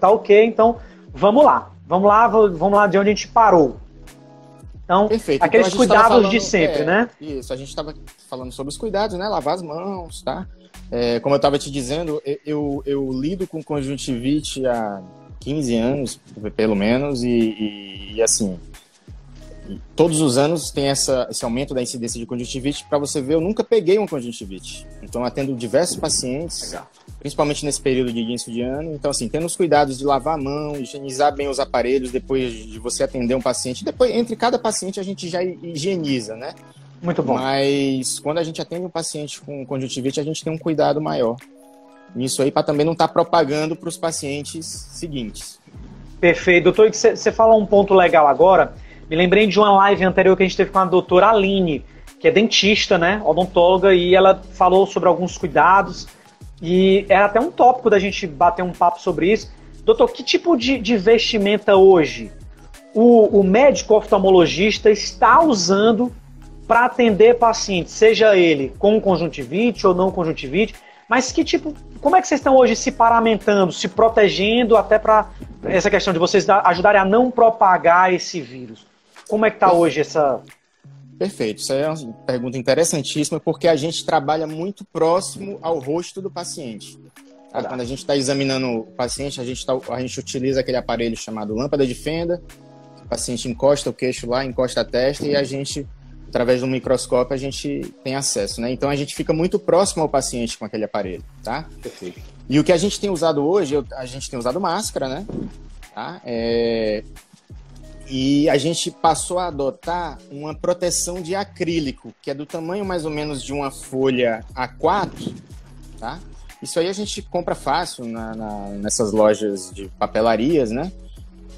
Tá ok, então vamos lá. Vamos lá, vamos lá de onde a gente parou. Então, Perfeito. aqueles então, cuidados falando, de sempre, é, né? Isso, a gente estava falando sobre os cuidados, né? Lavar as mãos, tá? É, como eu estava te dizendo, eu, eu, lido com conjuntivite há 15 anos, pelo menos, e, e, e assim, todos os anos tem essa, esse aumento da incidência de conjuntivite. Para você ver, eu nunca peguei uma conjuntivite. Então, atendo diversos pacientes. Legal principalmente nesse período de início de ano. Então, assim, tendo os cuidados de lavar a mão, higienizar bem os aparelhos depois de você atender um paciente. Depois, entre cada paciente, a gente já higieniza, né? Muito bom. Mas quando a gente atende um paciente com conjuntivite, a gente tem um cuidado maior nisso aí, para também não estar tá propagando para os pacientes seguintes. Perfeito. Doutor, você fala um ponto legal agora. Me lembrei de uma live anterior que a gente teve com a doutora Aline, que é dentista, né? Odontóloga, e ela falou sobre alguns cuidados e é até um tópico da gente bater um papo sobre isso. Doutor, que tipo de, de vestimenta hoje o, o médico oftalmologista está usando para atender pacientes, seja ele com conjuntivite ou não conjuntivite, mas que tipo, como é que vocês estão hoje se paramentando, se protegendo até para essa questão de vocês ajudarem a não propagar esse vírus? Como é que está hoje essa Perfeito, isso é uma pergunta interessantíssima porque a gente trabalha muito próximo ao rosto do paciente. Tá? Quando a gente está examinando o paciente, a gente, tá, a gente utiliza aquele aparelho chamado lâmpada de fenda. O paciente encosta o queixo lá, encosta a testa e a gente, através do microscópio, a gente tem acesso. Né? Então a gente fica muito próximo ao paciente com aquele aparelho. Tá? Perfeito. E o que a gente tem usado hoje, a gente tem usado máscara, né? Tá? É, e a gente passou a adotar uma proteção de acrílico, que é do tamanho mais ou menos de uma folha A4, tá? Isso aí a gente compra fácil na, na, nessas lojas de papelarias, né?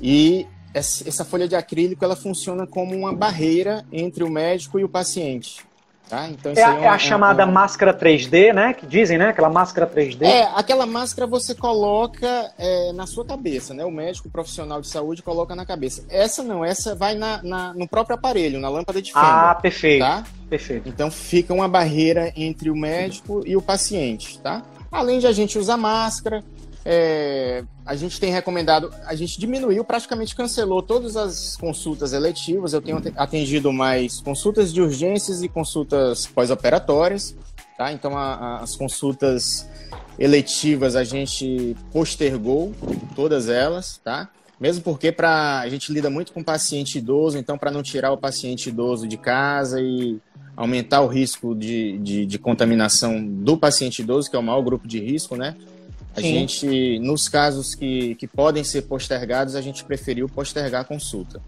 E essa folha de acrílico ela funciona como uma barreira entre o médico e o paciente. Tá? Então, é, a, é, é a é chamada máscara 3D, né? Que dizem, né? Aquela máscara 3D. É, aquela máscara você coloca é, na sua cabeça, né? O médico profissional de saúde coloca na cabeça. Essa não, essa vai na, na no próprio aparelho, na lâmpada de fenda. Ah, perfeito. Tá? Perfeito. Então fica uma barreira entre o médico e o paciente, tá? Além de a gente usar máscara, é, a gente tem recomendado, a gente diminuiu, praticamente cancelou todas as consultas eletivas. Eu tenho atendido mais consultas de urgências e consultas pós-operatórias. Tá? Então, a, a, as consultas eletivas a gente postergou todas elas, tá? Mesmo porque pra, a gente lida muito com paciente idoso, então para não tirar o paciente idoso de casa e aumentar o risco de, de, de contaminação do paciente idoso, que é o maior grupo de risco, né? A Sim. gente, nos casos que, que podem ser postergados, a gente preferiu postergar a consulta.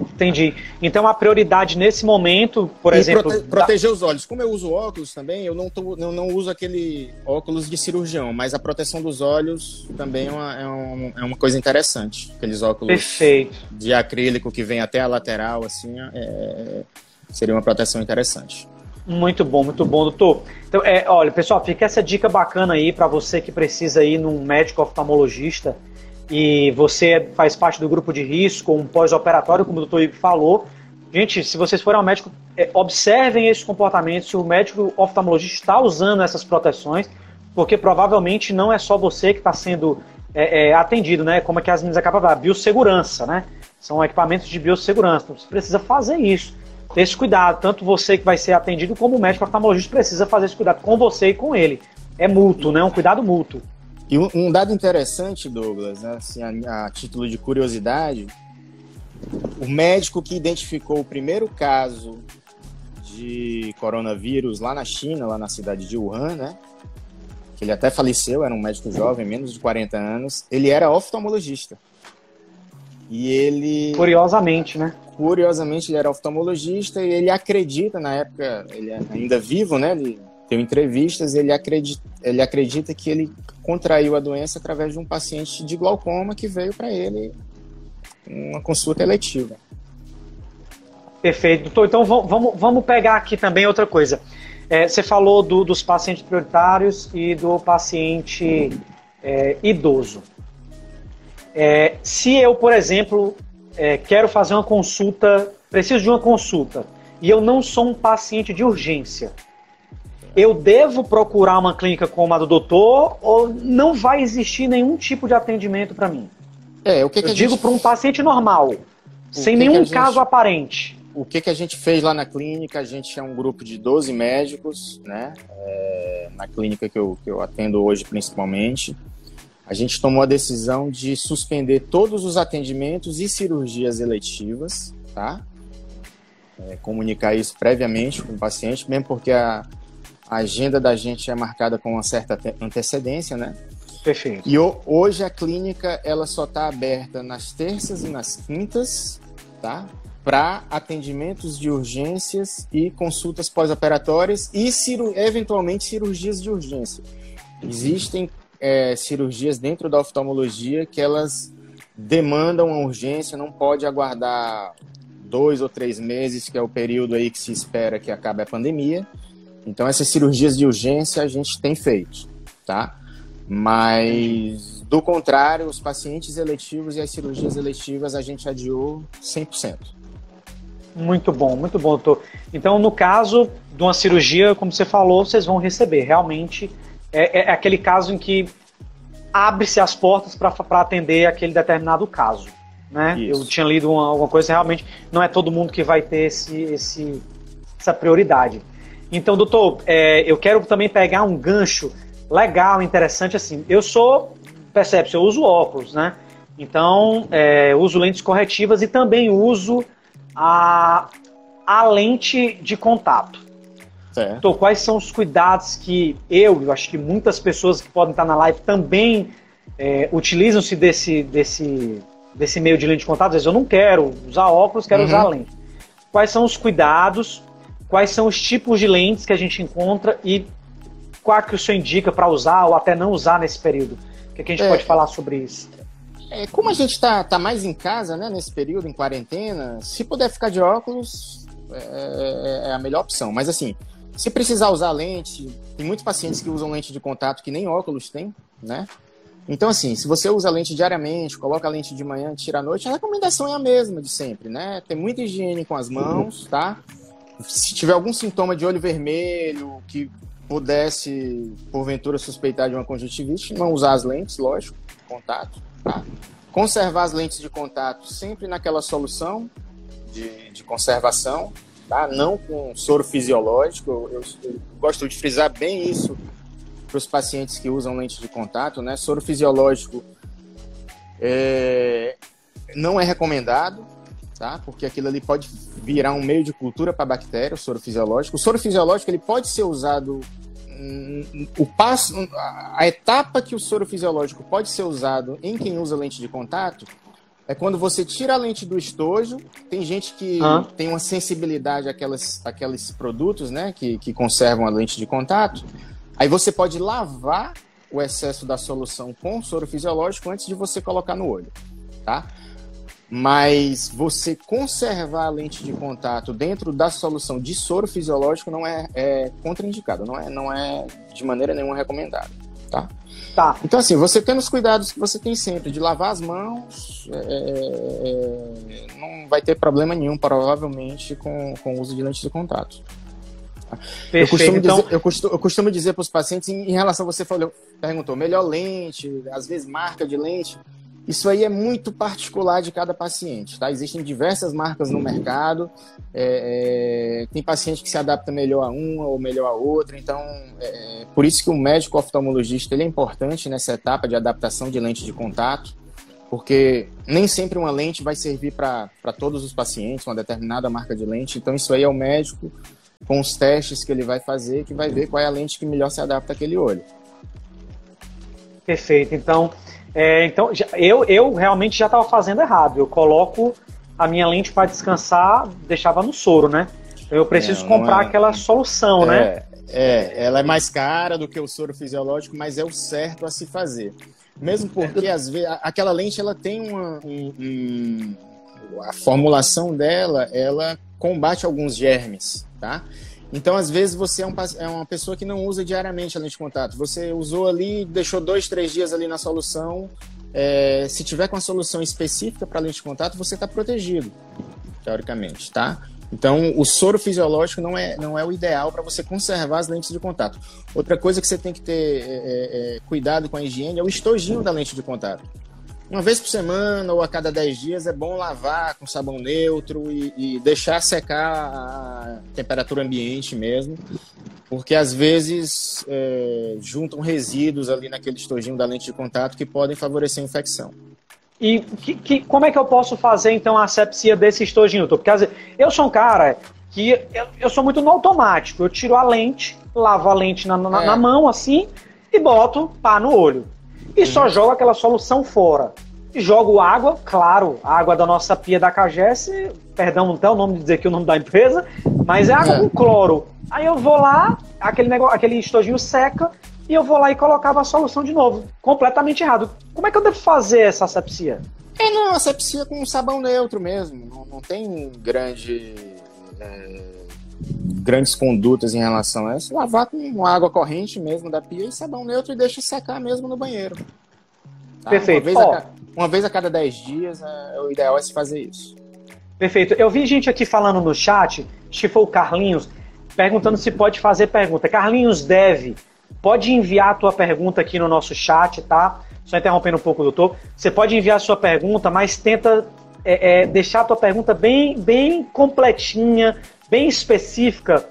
Entendi. Então a prioridade nesse momento, por e exemplo. Prote proteger da... os olhos. Como eu uso óculos também, eu não, tô, eu não uso aquele óculos de cirurgião, mas a proteção dos olhos também é uma, é uma, é uma coisa interessante. Aqueles óculos Perfeito. de acrílico que vem até a lateral, assim, é, seria uma proteção interessante. Muito bom, muito bom, doutor. Então, é, olha, pessoal, fica essa dica bacana aí para você que precisa ir num médico oftalmologista e você faz parte do grupo de risco, um pós-operatório, como o doutor Ibe falou. Gente, se vocês forem ao médico, é, observem esse comportamento, se o médico oftalmologista está usando essas proteções, porque provavelmente não é só você que está sendo é, é, atendido, né? Como é que as meninas acabam de biossegurança, né? São equipamentos de biossegurança. Então, você precisa fazer isso ter esse cuidado. Tanto você que vai ser atendido, como o médico oftalmologista precisa fazer esse cuidado com você e com ele. É mútuo, né? Um cuidado mútuo. E um, um dado interessante, Douglas, né? assim, a, a título de curiosidade, o médico que identificou o primeiro caso de coronavírus lá na China, lá na cidade de Wuhan, né? Que ele até faleceu, era um médico jovem, menos de 40 anos. Ele era oftalmologista. E ele. Curiosamente, né? Curiosamente, ele era oftalmologista e ele acredita, na época, ele é ainda vivo, né? Ele tem entrevistas, ele acredita, ele acredita que ele contraiu a doença através de um paciente de glaucoma que veio para ele uma consulta eletiva. Perfeito, doutor. Então vamos, vamos pegar aqui também outra coisa. É, você falou do, dos pacientes prioritários e do paciente é, idoso. É, se eu, por exemplo, é, quero fazer uma consulta, preciso de uma consulta, e eu não sou um paciente de urgência, eu devo procurar uma clínica como a do doutor ou não vai existir nenhum tipo de atendimento para mim? É, o que, que eu digo gente... para um paciente normal, o sem que nenhum que gente... caso aparente. O que, que a gente fez lá na clínica? A gente é um grupo de 12 médicos, né? É, na clínica que eu, que eu atendo hoje principalmente. A gente tomou a decisão de suspender todos os atendimentos e cirurgias eletivas, tá? É, comunicar isso previamente com o paciente, mesmo porque a, a agenda da gente é marcada com uma certa antecedência, né? Perfeito. E hoje a clínica ela só está aberta nas terças e nas quintas, tá? Para atendimentos de urgências e consultas pós-operatórias e ciru eventualmente cirurgias de urgência. Existem é, cirurgias dentro da oftalmologia que elas demandam uma urgência, não pode aguardar dois ou três meses, que é o período aí que se espera que acabe a pandemia. Então, essas cirurgias de urgência a gente tem feito, tá? Mas, do contrário, os pacientes eletivos e as cirurgias eletivas a gente adiou 100%. Muito bom, muito bom, doutor. Então, no caso de uma cirurgia, como você falou, vocês vão receber. Realmente, é, é aquele caso em que abre-se as portas para atender aquele determinado caso. Né? Eu tinha lido uma, alguma coisa, realmente não é todo mundo que vai ter esse, esse essa prioridade. Então, doutor, é, eu quero também pegar um gancho legal, interessante, assim. Eu sou, percebe eu uso óculos, né? Então, é, uso lentes corretivas e também uso a, a lente de contato. Certo. Então, quais são os cuidados que eu, eu acho que muitas pessoas que podem estar na live também é, utilizam-se desse, desse, desse meio de lente de contato? Às vezes eu não quero usar óculos, quero uhum. usar lente. Quais são os cuidados quais são os tipos de lentes que a gente encontra e qual que o senhor indica para usar ou até não usar nesse período? O que, que a gente é, pode falar sobre isso? É, como a gente está tá mais em casa, né, nesse período, em quarentena, se puder ficar de óculos, é, é, é a melhor opção. Mas assim, se precisar usar lente, tem muitos pacientes que usam lente de contato que nem óculos tem, né? Então, assim, se você usa lente diariamente, coloca a lente de manhã, tira à noite, a recomendação é a mesma de sempre, né? Tem muita higiene com as mãos, tá? se tiver algum sintoma de olho vermelho que pudesse, porventura, suspeitar de uma conjuntivite, não usar as lentes, lógico, contato. Tá? Conservar as lentes de contato sempre naquela solução de, de conservação, tá? não com soro fisiológico. Eu, eu, gosto de frisar bem isso para os pacientes que usam lente de contato. Né? Soro fisiológico é, não é recomendado, tá? Porque aquilo ali pode virar um meio de cultura para bactéria, o soro fisiológico. O soro fisiológico ele pode ser usado hum, o passo, a etapa que o soro fisiológico pode ser usado em quem usa lente de contato é quando você tira a lente do estojo. Tem gente que ah. tem uma sensibilidade àquelas, àqueles produtos, né, que, que conservam a lente de contato. Aí você pode lavar o excesso da solução com soro fisiológico antes de você colocar no olho, tá? Mas você conservar a lente de contato dentro da solução de soro fisiológico não é, é contraindicado, não é, não é de maneira nenhuma recomendado, tá? Tá. Então, assim, você tendo os cuidados que você tem sempre de lavar as mãos, é, é não vai ter problema nenhum, provavelmente, com, com o uso de lente de contato. Perfeito, eu, costumo então... dizer, eu, costumo, eu costumo dizer para os pacientes, em, em relação, você falou, perguntou, melhor lente, às vezes marca de lente. Isso aí é muito particular de cada paciente, tá? Existem diversas marcas no mercado, é, é, tem paciente que se adapta melhor a uma ou melhor a outra, então é, por isso que o médico oftalmologista ele é importante nessa etapa de adaptação de lente de contato, porque nem sempre uma lente vai servir para todos os pacientes, uma determinada marca de lente, então isso aí é o médico com os testes que ele vai fazer que vai ver qual é a lente que melhor se adapta àquele olho. Perfeito, então é, então, eu, eu realmente já estava fazendo errado. Eu coloco a minha lente para descansar, deixava no soro, né? Eu preciso não, comprar não é... aquela solução, né? é, né? É, ela é mais cara do que o soro fisiológico, mas é o certo a se fazer. Mesmo porque, às vezes, aquela lente ela tem uma. Um, um, a formulação dela, ela combate alguns germes, tá? Então, às vezes, você é, um, é, uma pessoa que não usa diariamente a lente de contato. Você usou ali, deixou dois, três dias ali na solução, é, se tiver com a solução específica para lente de contato, você está protegido, teoricamente, tá? Então, o soro fisiológico não é, não é o ideal para você conservar as lentes de contato. Outra coisa que você tem que ter é, é, é cuidado com a higiene é o estojinho da lente de contato. Uma vez por semana ou a cada 10 dias é bom lavar com sabão neutro e, e deixar secar a temperatura ambiente mesmo, porque às vezes é, juntam resíduos ali naquele estojinho da lente de contato que podem favorecer a infecção. E que, que, como é que eu posso fazer então a asepsia desse estojinho? Porque vezes, eu sou um cara que eu, eu, sou muito no automático. Eu tiro a lente, lavo a lente na, na, é. na mão assim e boto pá no olho. E só jogo aquela solução fora. Jogo água, claro, água da nossa pia da Cagés, perdão, não tem o nome de dizer aqui o nome da empresa, mas é água é. com cloro. Aí eu vou lá, aquele, negócio, aquele estojinho seca, e eu vou lá e colocava a solução de novo. Completamente errado. Como é que eu devo fazer essa asepsia? É, não, asepsia com sabão neutro mesmo. Não, não tem grande, é, grandes condutas em relação a isso. Lavar com água corrente mesmo da pia e sabão neutro e deixa secar mesmo no banheiro. Tá? Perfeito. Uma vez, a, uma vez, a, cada 10 dias, é, o ideal é se fazer isso. Perfeito. Eu vi gente aqui falando no chat, acho que foi o Carlinhos, perguntando se pode fazer pergunta. Carlinhos deve Pode enviar a tua pergunta aqui no nosso chat, tá? Só interrompendo um pouco, doutor. Você pode enviar a sua pergunta, mas tenta é, é, deixar a tua pergunta bem, bem completinha, bem específica,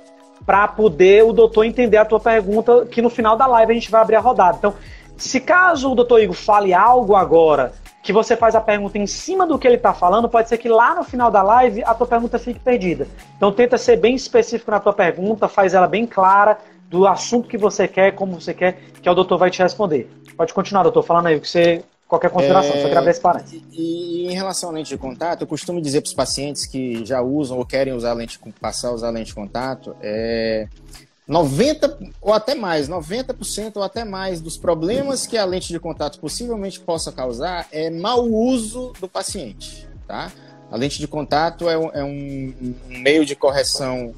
para poder o doutor entender a tua pergunta, que no final da live a gente vai abrir a rodada. Então, se caso o doutor Igor fale algo agora, que você faz a pergunta em cima do que ele está falando, pode ser que lá no final da live a tua pergunta fique perdida. Então tenta ser bem específico na tua pergunta, faz ela bem clara, do assunto que você quer, como você quer, que o doutor vai te responder. Pode continuar, doutor, falando aí o que você. Qualquer consideração, é, só queria esse parênteses. E, e, em relação à lente de contato, eu costumo dizer para os pacientes que já usam ou querem usar lente, passar a usar lente de contato, é, 90 ou até mais, 90% ou até mais dos problemas que a lente de contato possivelmente possa causar é mau uso do paciente, tá? A lente de contato é um, é um meio de correção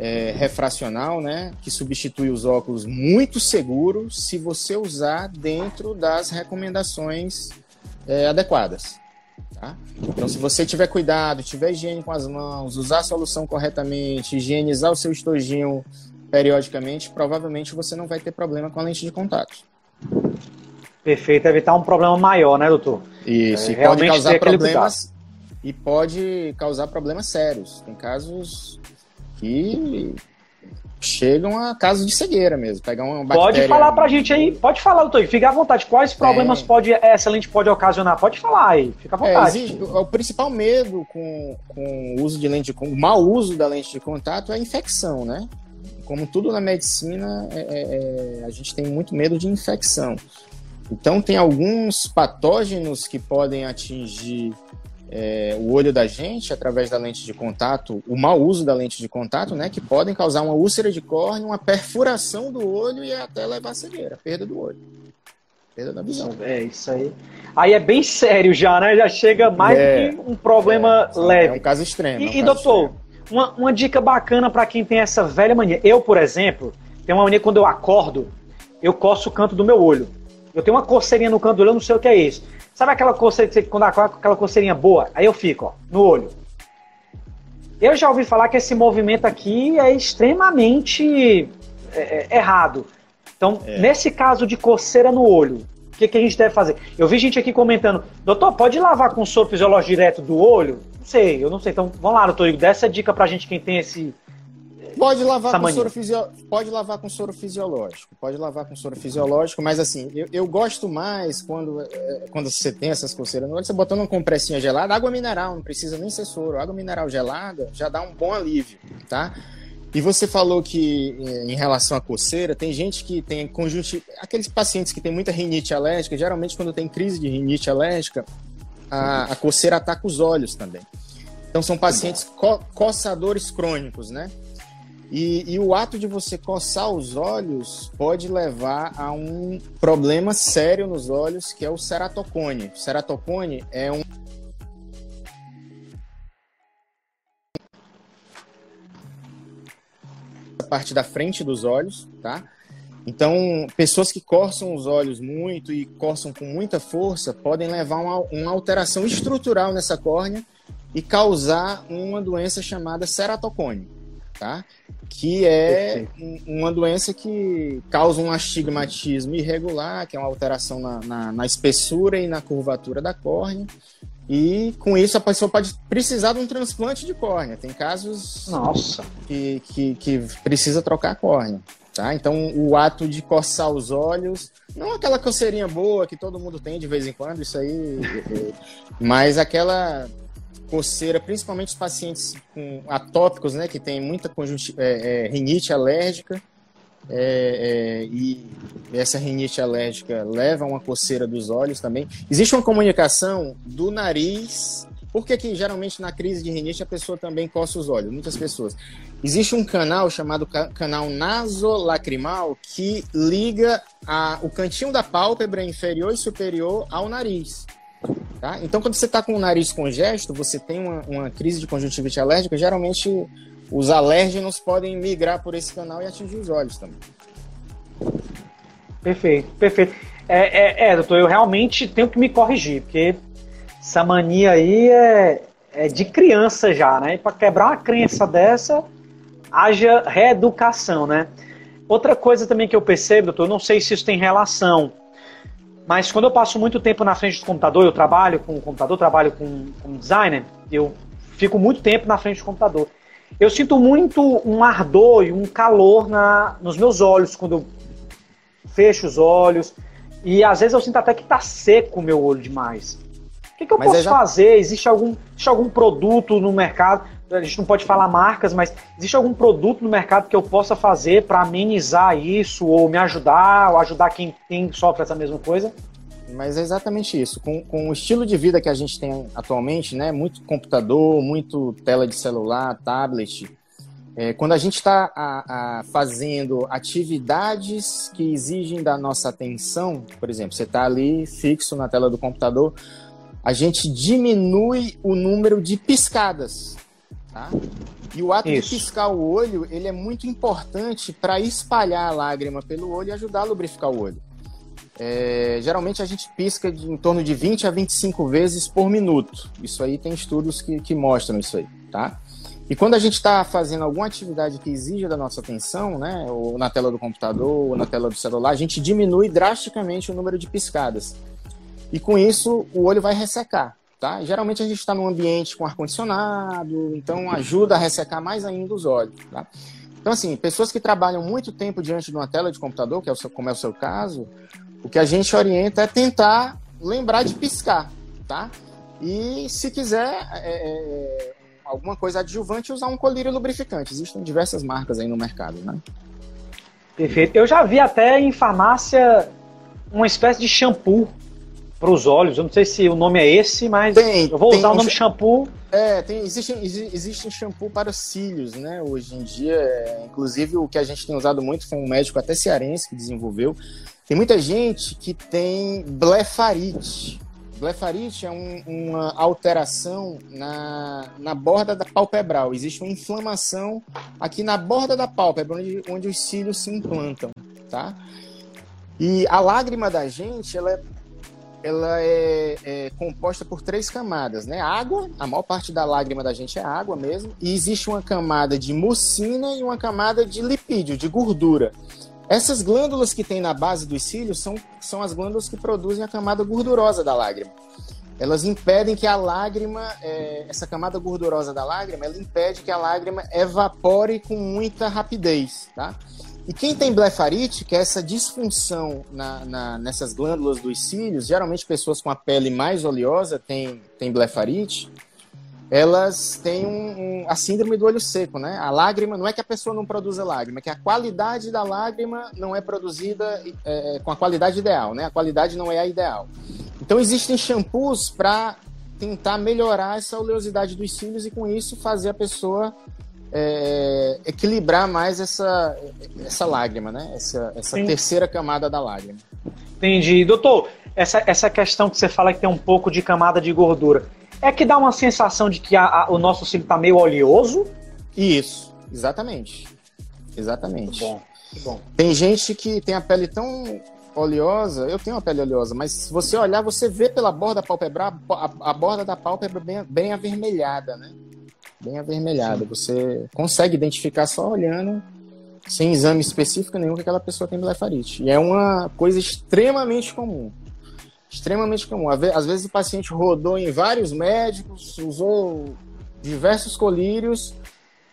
é, refracional, né, que substitui os óculos muito seguro se você usar dentro das recomendações é, adequadas. Tá? Então, se você tiver cuidado, tiver higiene com as mãos, usar a solução corretamente, higienizar o seu estojinho periodicamente, provavelmente você não vai ter problema com a lente de contato. Perfeito, evitar um problema maior, né, doutor? Isso, é, e pode causar problemas e pode causar problemas sérios. Tem casos que chegam a casos de cegueira mesmo. Pegar uma. Pode falar pra gente aí, pode falar, doutor, fica à vontade. Quais problemas é... pode essa lente pode ocasionar? Pode falar aí, fica à é, vontade. É, o principal medo com, com o uso de lente, com o mau uso da lente de contato é a infecção, né? Como tudo na medicina, é, é, é, a gente tem muito medo de infecção. Então, tem alguns patógenos que podem atingir é, o olho da gente através da lente de contato, o mau uso da lente de contato, né, que podem causar uma úlcera de córnea, uma perfuração do olho e até levar a cegueira, perda do olho. Perda da visão. É, isso aí. Aí é bem sério já, né? Já chega mais é, que um problema é, leve. É um caso extremo. E, é um caso e doutor, uma, uma dica bacana para quem tem essa velha mania. Eu, por exemplo, tenho uma mania quando eu acordo, eu coço o canto do meu olho. Eu tenho uma coceirinha no canto do olho, eu não sei o que é isso. Sabe aquela coceirinha, quando aquela coceirinha boa? Aí eu fico, ó, no olho. Eu já ouvi falar que esse movimento aqui é extremamente é, é, errado. Então, é. nesse caso de coceira no olho, o que, que, a gente deve fazer? Eu vi gente aqui comentando, doutor, pode lavar com soro fisiológico direto do olho? Não sei, eu não sei. Então, vamos lá, doutor Igor, dá essa dica pra gente quem tem esse, Pode lavar, com soro fisio... pode lavar com soro fisiológico. Pode lavar com soro fisiológico, mas assim, eu, eu gosto mais quando, é, quando você tem essas coceiras no olho, você botando uma compressinha gelada, água mineral, não precisa nem ser soro. Água mineral gelada já dá um bom alívio, tá? E você falou que em relação à coceira, tem gente que tem conjuntivite, aqueles pacientes que têm muita rinite alérgica, geralmente quando tem crise de rinite alérgica, a, a coceira ataca os olhos também. Então são pacientes co coçadores crônicos, né? E, e, o ato de você coçar os olhos pode levar a um problema sério nos olhos, que é o ceratocone. O ceratocone é um a parte da frente dos olhos, tá? Então, pessoas que coçam os olhos muito e coçam com muita força podem levar uma, uma alteração estrutural nessa córnea e causar uma doença chamada ceratocone, tá? Que é uma doença que causa um astigmatismo irregular, que é uma alteração na, na, na espessura e na curvatura da córnea. E com isso a pessoa pode precisar de um transplante de córnea. Tem casos Nossa. Que, que, que precisa trocar a córnea. Tá? Então, o ato de coçar os olhos, não aquela coceirinha boa que todo mundo tem de vez em quando, isso aí, é, é, mas aquela coceira, principalmente os pacientes com atópicos, né, que tem muita é, é, rinite alérgica, é, é, e essa rinite alérgica leva a uma coceira dos olhos também. Existe uma comunicação do nariz. Por que, que geralmente na crise de rinite a pessoa também coça os olhos? Muitas pessoas. Existe um canal chamado canal nasolacrimal que liga a, o cantinho da pálpebra inferior e superior ao nariz. Tá? Então, quando você está com o nariz congesto, você tem uma, uma, crise de conjuntivite alérgica, geralmente os alérgenos podem migrar por esse canal e atingir os olhos também. Perfeito, perfeito. É, é, é doutor, eu realmente tenho que me corrigir, porque essa mania aí é, é de criança já, né? Para quebrar uma crença dessa, haja reeducação, né? Outra coisa também que eu percebo, doutor, não sei se isso tem relação, mas quando eu passo muito tempo na frente do computador, eu trabalho com o computador, trabalho com, com designer, eu fico muito tempo na frente do computador. Eu sinto muito um ardor e um calor na, nos meus olhos quando eu fecho os olhos. E às vezes eu sinto até que está seco o meu olho demais. O que, que eu mas posso já... fazer? Existe algum, existe algum produto no mercado? a gente não pode falar marcas, mas existe algum produto no mercado que eu possa fazer para amenizar isso, ou me ajudar, ou ajudar quem tem, sofre essa mesma coisa? Mas é exatamente isso. Com, com o estilo de vida que a gente tem atualmente, né, muito computador, muito tela de celular, tablet, é, quando a gente está fazendo atividades que exigem da nossa atenção, por exemplo, você está ali fixo na tela do computador, a gente diminui o número de piscadas Tá? E o ato Isso. de piscar o olho, ele é muito importante para espalhar a lágrima pelo olho e ajudar a lubrificar o olho. É, geralmente a gente pisca de, em torno de 20 a 25 vezes por minuto. Isso aí tem estudos que, que mostram isso aí, tá? E quando a gente está fazendo alguma atividade que exija da nossa atenção, né, ou na tela do computador, ou na tela do celular, a gente diminui drasticamente o número de piscadas. E com isso, o olho vai ressecar. Tá? Geralmente a gente está num ambiente com ar-condicionado, então ajuda a ressecar mais ainda os olhos. Tá? Então, assim, pessoas que trabalham muito tempo diante de uma tela de computador, que é o seu, como é o seu caso, o que a gente orienta é tentar lembrar de piscar, tá? E se quiser é, é, alguma coisa adjuvante, usar um colírio lubrificante. Existem diversas marcas aí no mercado, né? Perfeito. Eu já vi até em farmácia uma espécie de shampoo para os olhos. Eu não sei se o nome é esse, mas tem, eu vou usar o nome shampoo. É, tem, existe, existe shampoo para cílios, né? Hoje em dia, é, inclusive o que a gente tem usado muito foi um médico até cearense que desenvolveu. Tem muita gente que tem blefarite. Blefarite é um, uma alteração na, na borda da palpebral. Existe uma inflamação aqui na borda da pálpebra, onde, onde os cílios se implantam, tá? E a lágrima da gente, ela é ela é, é, composta por três camadas, né? Água, a maior parte da lágrima da gente é água mesmo, e existe uma camada de mucina e uma camada de lipídio, de gordura. Essas glândulas que tem na base dos cílios são, são as glândulas que produzem a camada gordurosa da lágrima. Elas impedem que a lágrima, é, essa camada gordurosa da lágrima, ela impede que a lágrima evapore com muita rapidez, tá? E quem tem blefarite, que é essa disfunção na, na, nessas glândulas dos cílios, geralmente pessoas com a pele mais oleosa têm, têm blefarite, elas têm um, um, a síndrome do olho seco, né? A lágrima, não é que a pessoa não produza lágrima, é que a qualidade da lágrima não é produzida é, é com a qualidade ideal, né? A qualidade não é a ideal. Então existem shampoos para tentar melhorar essa oleosidade dos cílios e com isso fazer a pessoa é, equilibrar mais essa, essa lágrima, né? Essa, essa terceira camada da lágrima. Entendi. Doutor, essa, essa questão que você fala que tem um pouco de camada de gordura, é que dá uma sensação de que a, a, o nosso cílio está meio oleoso? Isso, exatamente. Exatamente. Bom. Tem gente que tem a pele tão oleosa, eu tenho uma pele oleosa, mas se você olhar, você vê pela borda pálpebra, a, a borda da pálpebra bem, bem avermelhada, né? Bem avermelhada. Você consegue identificar só olhando, sem exame específico nenhum, que aquela pessoa tem blefarite. E é uma coisa extremamente comum. Extremamente comum. Às vezes o paciente rodou em vários médicos, usou diversos colírios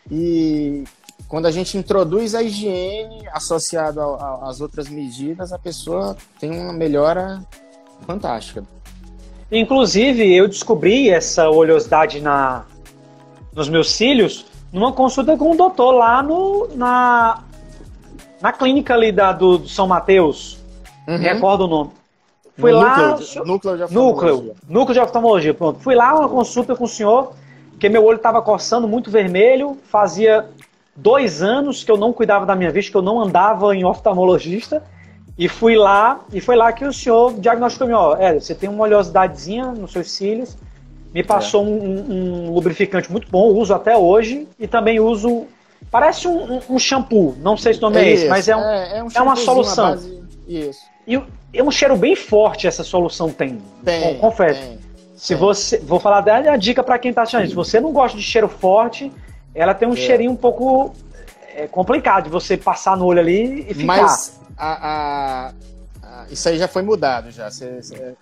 e quando a gente introduz a higiene associado às outras medidas, a pessoa tem uma melhora fantástica. Inclusive, eu descobri essa oleosidade na, nos meus cílios numa consulta com um doutor lá no, na, na clínica ali da, do, do São Mateus. Uhum. recordo o nome. Fui no lá. Núcleo, núcleo de oftalmologia. Núcleo, núcleo de oftalmologia, pronto. Fui lá uma consulta com o senhor, porque meu olho estava coçando muito vermelho, fazia dois anos que eu não cuidava da minha vista, que eu não andava em oftalmologista. E fui lá, e foi lá que o senhor diagnosticou-me, ó, é, você tem uma oleosidadezinha nos seus cílios, me passou é. um, um, lubrificante muito bom, uso até hoje, e também uso, parece um, um shampoo, não sei se o nome é, é esse, mas é, um, é, é, um é uma solução. Base... Isso. E é um cheiro bem forte essa solução tem, tem confesso. Tem, se tem. você, vou falar dela, a dica para quem está achando, se você não gosta de cheiro forte, ela tem um é. cheirinho um pouco é, complicado de você passar no olho ali e ficar. Mas a, a, isso aí já foi mudado já. Cê, cê,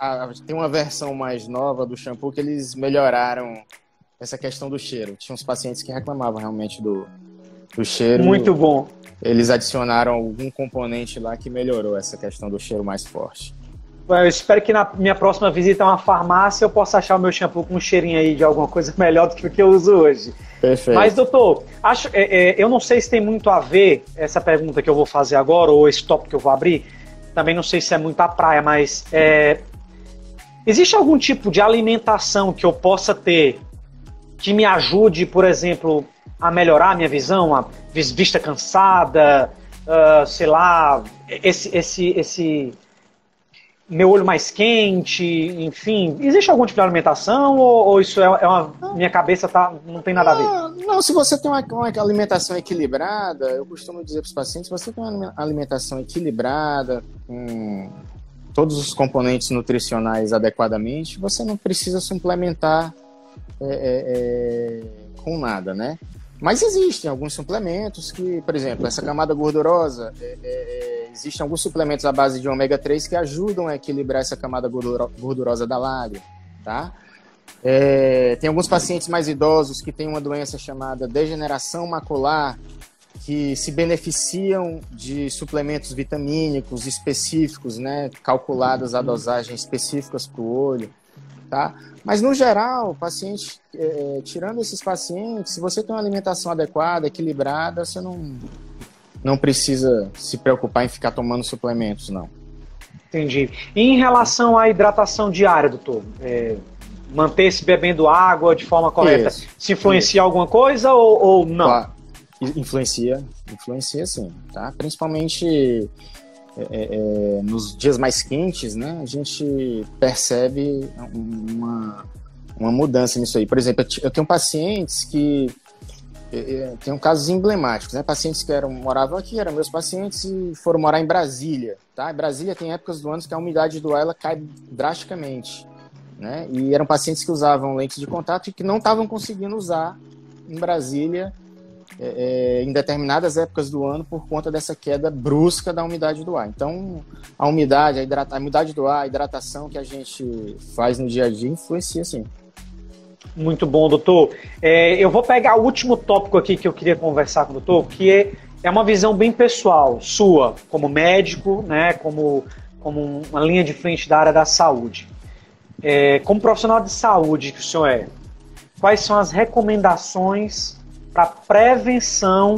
tem uma versão mais nova do shampoo que eles melhoraram essa questão do cheiro. Tinha uns pacientes que reclamavam realmente do, do cheiro. Muito bom. Eles adicionaram algum componente lá que melhorou essa questão do cheiro mais forte. Eu espero que na minha próxima visita a uma farmácia eu possa achar o meu shampoo com um cheirinho aí de alguma coisa melhor do que o que eu uso hoje. Perfeito. Mas, doutor, acho, é, é, eu não sei se tem muito a ver essa pergunta que eu vou fazer agora, ou esse tópico que eu vou abrir. Também não sei se é muito a praia, mas é, existe algum tipo de alimentação que eu possa ter que me ajude, por exemplo, a melhorar a minha visão, a vista cansada, uh, sei lá, esse, esse, esse meu olho mais quente, enfim. Existe algum tipo de alimentação ou, ou isso é, é, uma. Minha cabeça tá, não tem nada a ver? Não, se você tem uma, uma, alimentação equilibrada, eu costumo dizer para os pacientes: se você tem uma alimentação equilibrada, com todos os componentes nutricionais adequadamente, você não precisa suplementar é, é, é com nada, né? Mas existem alguns suplementos que, por exemplo, essa camada gordurosa, é, é, é existem alguns suplementos à base de ômega 3 que ajudam a equilibrar essa camada gordurosa da lábia, tá? É, tem alguns pacientes mais idosos que têm uma doença chamada degeneração macular, que se beneficiam de suplementos vitamínicos específicos, né, calculados a dosagem específicas para o olho, tá? Mas, no geral, paciente, é, tirando esses pacientes, se você tem uma alimentação adequada, equilibrada, você não, não precisa se preocupar em ficar tomando suplementos, não. Entendi. E em relação à hidratação diária, doutor? É, Manter-se bebendo água de forma correta, isso, se influencia isso. alguma coisa ou, ou não? Claro. Influencia, influencia sim, tá? Principalmente é, é, é, nos dias mais quentes, né, a gente percebe uma, uma mudança nisso aí. Por exemplo, eu tenho pacientes que é, é, tenho casos emblemáticos, né? Pacientes que eram moravam aqui, eram meus pacientes e foram morar em Brasília, tá? Brasília tem épocas do ano que a umidade do ar ela cai drasticamente, né? E eram pacientes que usavam lentes de contato e que não estavam conseguindo usar em Brasília é, é, em determinadas épocas do ano por conta dessa queda brusca da umidade do ar. Então, a umidade, a, hidrata, a umidade do ar, a hidratação que a gente faz no dia a dia influencia sim. Muito bom, doutor. É, eu vou pegar o último tópico aqui que eu queria conversar com o doutor, que é, é uma visão bem pessoal, sua, como médico, né, como, como uma linha de frente da área da saúde. É, como profissional de saúde que o senhor é, quais são as recomendações para prevenção,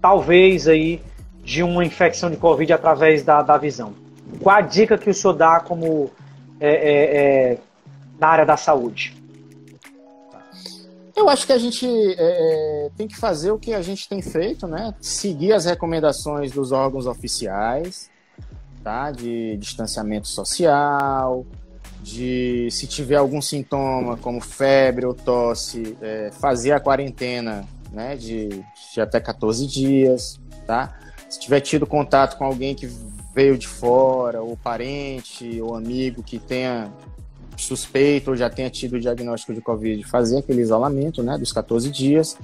talvez aí, de uma infecção de Covid através da, da visão. Qual a dica que o senhor dá como é, é, é, na área da saúde? Eu acho que a gente é, é, tem que fazer o que a gente tem feito, né? Seguir as recomendações dos órgãos oficiais, tá? De distanciamento social, de se tiver algum sintoma, como febre ou tosse, é, fazer a quarentena né, de, de até 14 dias, tá? se tiver tido contato com alguém que veio de fora, ou parente, ou amigo que tenha suspeito ou já tenha tido o diagnóstico de Covid, fazer aquele isolamento, né, dos 14 dias,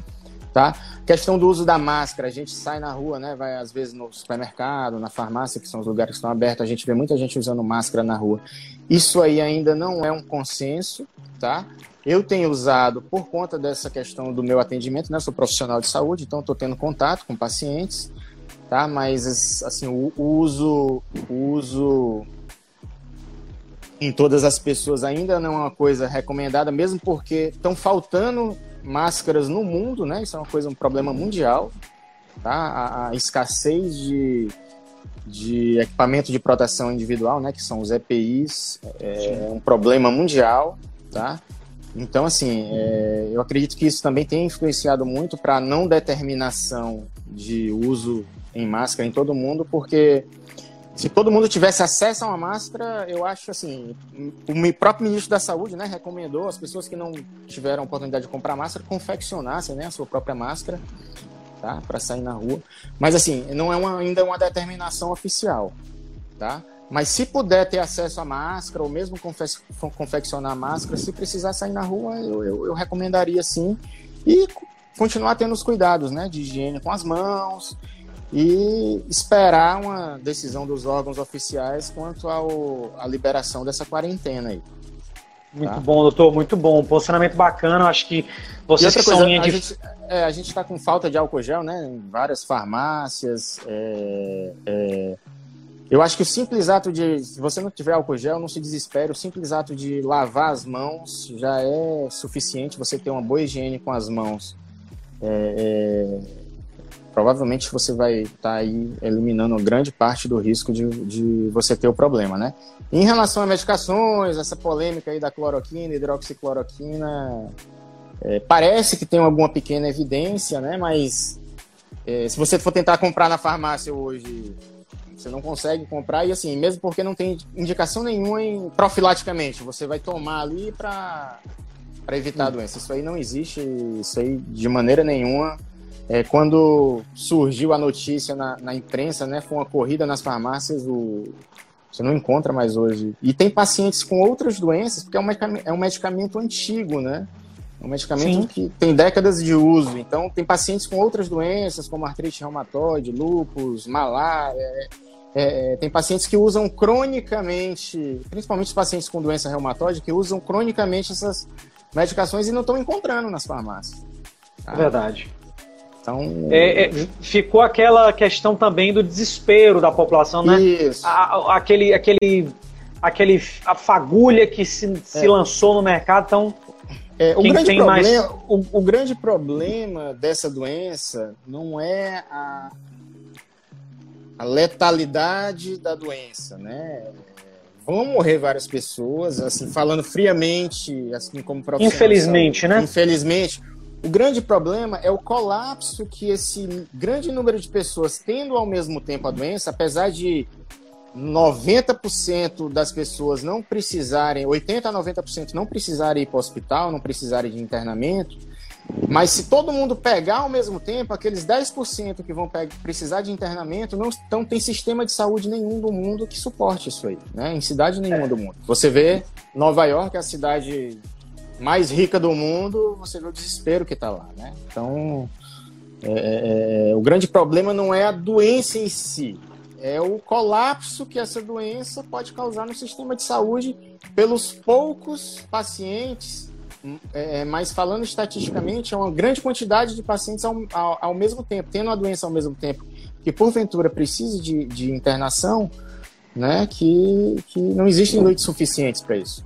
tá? Questão do uso da máscara, a gente sai na rua, né, vai às vezes no supermercado, na farmácia, que são os lugares que estão abertos, a gente vê muita gente usando máscara na rua. Isso aí ainda não é um consenso, tá? Eu tenho usado por conta dessa questão do meu atendimento, né? Sou profissional de saúde, então estou tendo contato com pacientes, tá? Mas assim, o, uso, o uso em todas as pessoas ainda não é uma coisa recomendada, mesmo porque estão faltando máscaras no mundo, né? Isso é uma coisa, um problema mundial, tá? A, a escassez de, de equipamento de proteção individual, né? Que são os EPIs, é um problema mundial, tá? Então, assim, é, eu acredito que isso também tem influenciado muito para a não determinação de uso em máscara em todo mundo, porque se todo mundo tivesse acesso a uma máscara, eu acho assim, o próprio ministro da Saúde, né, recomendou as pessoas que não tiveram oportunidade de comprar máscara confeccionassem, né, a sua própria máscara, tá, para sair na rua. Mas assim, não é uma, ainda uma determinação oficial, tá? Mas se puder ter acesso à máscara, ou mesmo confe confeccionar máscara, se precisar sair na rua, eu, eu, eu, recomendaria sim. E continuar tendo os cuidados né, de higiene com as mãos e esperar uma decisão dos órgãos oficiais quanto à liberação dessa quarentena aí. Muito tá? bom, doutor, muito bom. Posicionamento bacana, acho que vocês que são linha de... A gente é, está com falta de álcool gel, né? Em várias farmácias, é, é eu acho que o simples ato de, se você não tiver álcool gel, não se desespere, o simples ato de lavar as mãos já é suficiente, você ter uma boa higiene com as mãos. É, é, provavelmente você vai estar tá aí eliminando grande parte do risco de, de você ter o problema, né? Em relação a medicações, essa polêmica aí da cloroquina, hidroxicloroquina, é, parece que tem alguma pequena evidência, né? Mas é, se você for tentar comprar na farmácia hoje você não consegue comprar, e assim, mesmo porque não tem indicação nenhuma em profilaticamente, você vai tomar ali para evitar a doença. Isso aí não existe, isso aí de maneira nenhuma. É, quando surgiu a notícia na, na imprensa, né, foi uma corrida nas farmácias, o, você não encontra mais hoje. E tem pacientes com outras doenças, porque é um medicamento, é um medicamento antigo, né? É um medicamento Sim. que tem décadas de uso. Então, tem pacientes com outras doenças, como artrite reumatoide, lúpus, malária. É, tem pacientes que usam cronicamente, principalmente os pacientes com doença reumatoide, que usam cronicamente essas medicações e não estão encontrando nas farmácias. Tá? Verdade. Então... É, é, ficou aquela questão também do desespero da população, né? Isso. A, aquele, aquele, aquele, a fagulha que se, se é. lançou no mercado, então... É, o, grande problema, mais... o, o grande problema dessa doença não é a, a letalidade da doença, né? Vão morrer várias pessoas, assim, falando friamente, assim como profissional. Infelizmente, né? Infelizmente. O grande problema é o colapso que esse grande número de pessoas tendo ao mesmo tempo a doença, apesar de 90% das pessoas não precisarem, 80 a 90% não precisarem ir para o hospital, não precisarem de internamento, mas se todo mundo pegar ao mesmo tempo, aqueles 10% que vão precisar de internamento, não então, tem sistema de saúde nenhum do mundo que suporte isso aí, né? Em cidade nenhuma é. do mundo. Você vê Nova York, a cidade mais rica do mundo, você vê o desespero que está lá, né? Então, é, é, é, o grande problema não é a doença em si, é o colapso que essa doença pode causar no sistema de saúde pelos poucos pacientes é, é, mas falando estatisticamente, é uma grande quantidade de pacientes ao, ao, ao, mesmo tempo, tendo a doença ao mesmo tempo, que porventura precise de, de internação, né, que, que não existem leitos suficientes para isso.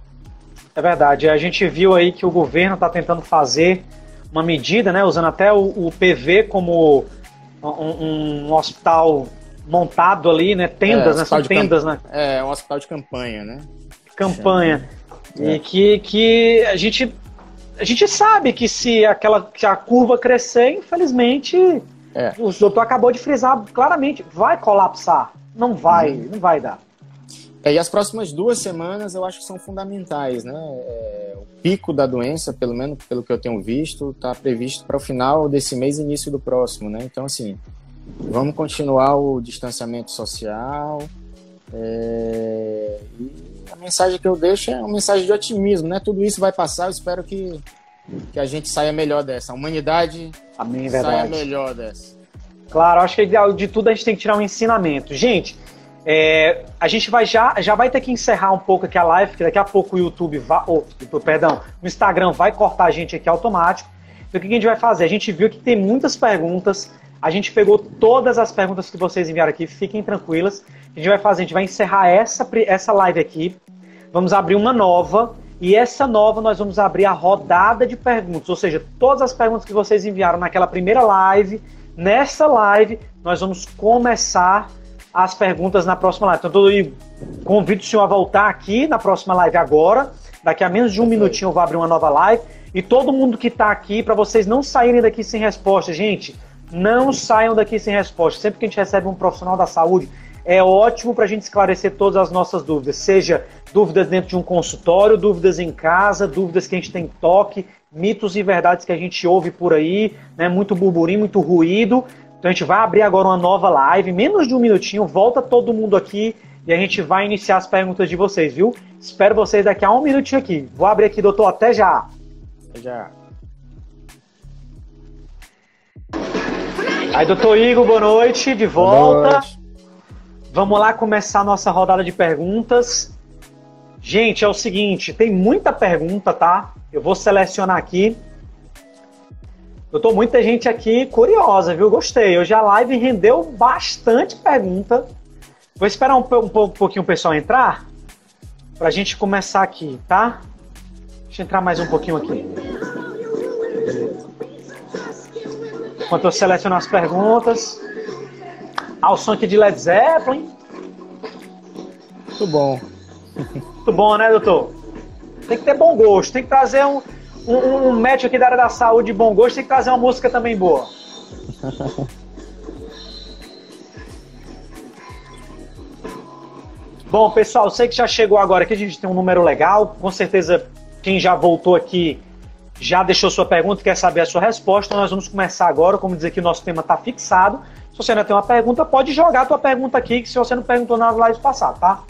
É verdade. A gente viu aí que o governo está tentando fazer uma medida, né, usando até o, o PV como um, um, hospital montado ali, né, tendas, é, né, são tendas, né? É, um hospital de campanha, né? Campanha. É. E que, que a gente a gente sabe que se aquela se a curva crescer, infelizmente, é. o doutor acabou de frisar claramente, vai colapsar. Não vai, uhum. não vai dar. É, e as próximas duas semanas eu acho que são fundamentais, né? É, o pico da doença, pelo menos pelo que eu tenho visto, está previsto para o final desse mês e início do próximo, né? Então, assim, Vamos continuar o distanciamento social. É... E a mensagem que eu deixo é uma mensagem de otimismo, né? Tudo isso vai passar, eu espero que, que a gente saia melhor dessa. A humanidade Amém, saia melhor dessa. Claro, acho que de tudo a gente tem que tirar um ensinamento. Gente, é, a gente vai já, já vai ter que encerrar um pouco aqui a live, porque daqui a pouco o YouTube vai. Oh, perdão, o Instagram vai cortar a gente aqui automático. Então o que a gente vai fazer? A gente viu que tem muitas perguntas. A gente pegou todas as perguntas que vocês enviaram aqui, fiquem tranquilas. A gente vai fazer, a gente vai encerrar essa, essa live aqui. Vamos abrir uma nova. E essa nova nós vamos abrir a rodada de perguntas. Ou seja, todas as perguntas que vocês enviaram naquela primeira live, nessa live, nós vamos começar as perguntas na próxima live. Então, eu convido o senhor a voltar aqui na próxima live agora. Daqui a menos de um minutinho eu vou abrir uma nova live. E todo mundo que está aqui, para vocês não saírem daqui sem resposta, gente, não saiam daqui sem resposta. Sempre que a gente recebe um profissional da saúde, é ótimo para a gente esclarecer todas as nossas dúvidas, seja dúvidas dentro de um consultório, dúvidas em casa, dúvidas que a gente tem toque, mitos e verdades que a gente ouve por aí, né? Muito burburinho, muito ruído. Então a gente vai abrir agora uma nova live, menos de um minutinho, volta todo mundo aqui e a gente vai iniciar as perguntas de vocês, viu? Espero vocês daqui a um minutinho aqui. Vou abrir aqui, doutor, até já. Até já. Aí, doutor Igor, boa noite, de volta. Noite. Vamos lá começar a nossa rodada de perguntas. Gente, é o seguinte, tem muita pergunta, tá? Eu vou selecionar aqui. Eu tô muita gente aqui curiosa, viu? Gostei. Hoje a live rendeu bastante pergunta. Vou esperar um, um, um pouquinho o pessoal entrar pra gente começar aqui, tá? Deixa eu entrar mais um pouquinho aqui. Enquanto eu seleciono as perguntas. Ah, o som aqui de Led Zeppelin. Muito bom. Muito bom, né, doutor? Tem que ter bom gosto, tem que trazer um, um, um médico aqui da área da saúde de bom gosto, tem que trazer uma música também boa. Bom, pessoal, sei que já chegou agora aqui, a gente tem um número legal. Com certeza, quem já voltou aqui já deixou sua pergunta, quer saber a sua resposta. Então, nós vamos começar agora. Como dizer que o nosso tema está fixado. Se você ainda tem uma pergunta, pode jogar a tua pergunta aqui, que se você não perguntou nas lives passadas, tá?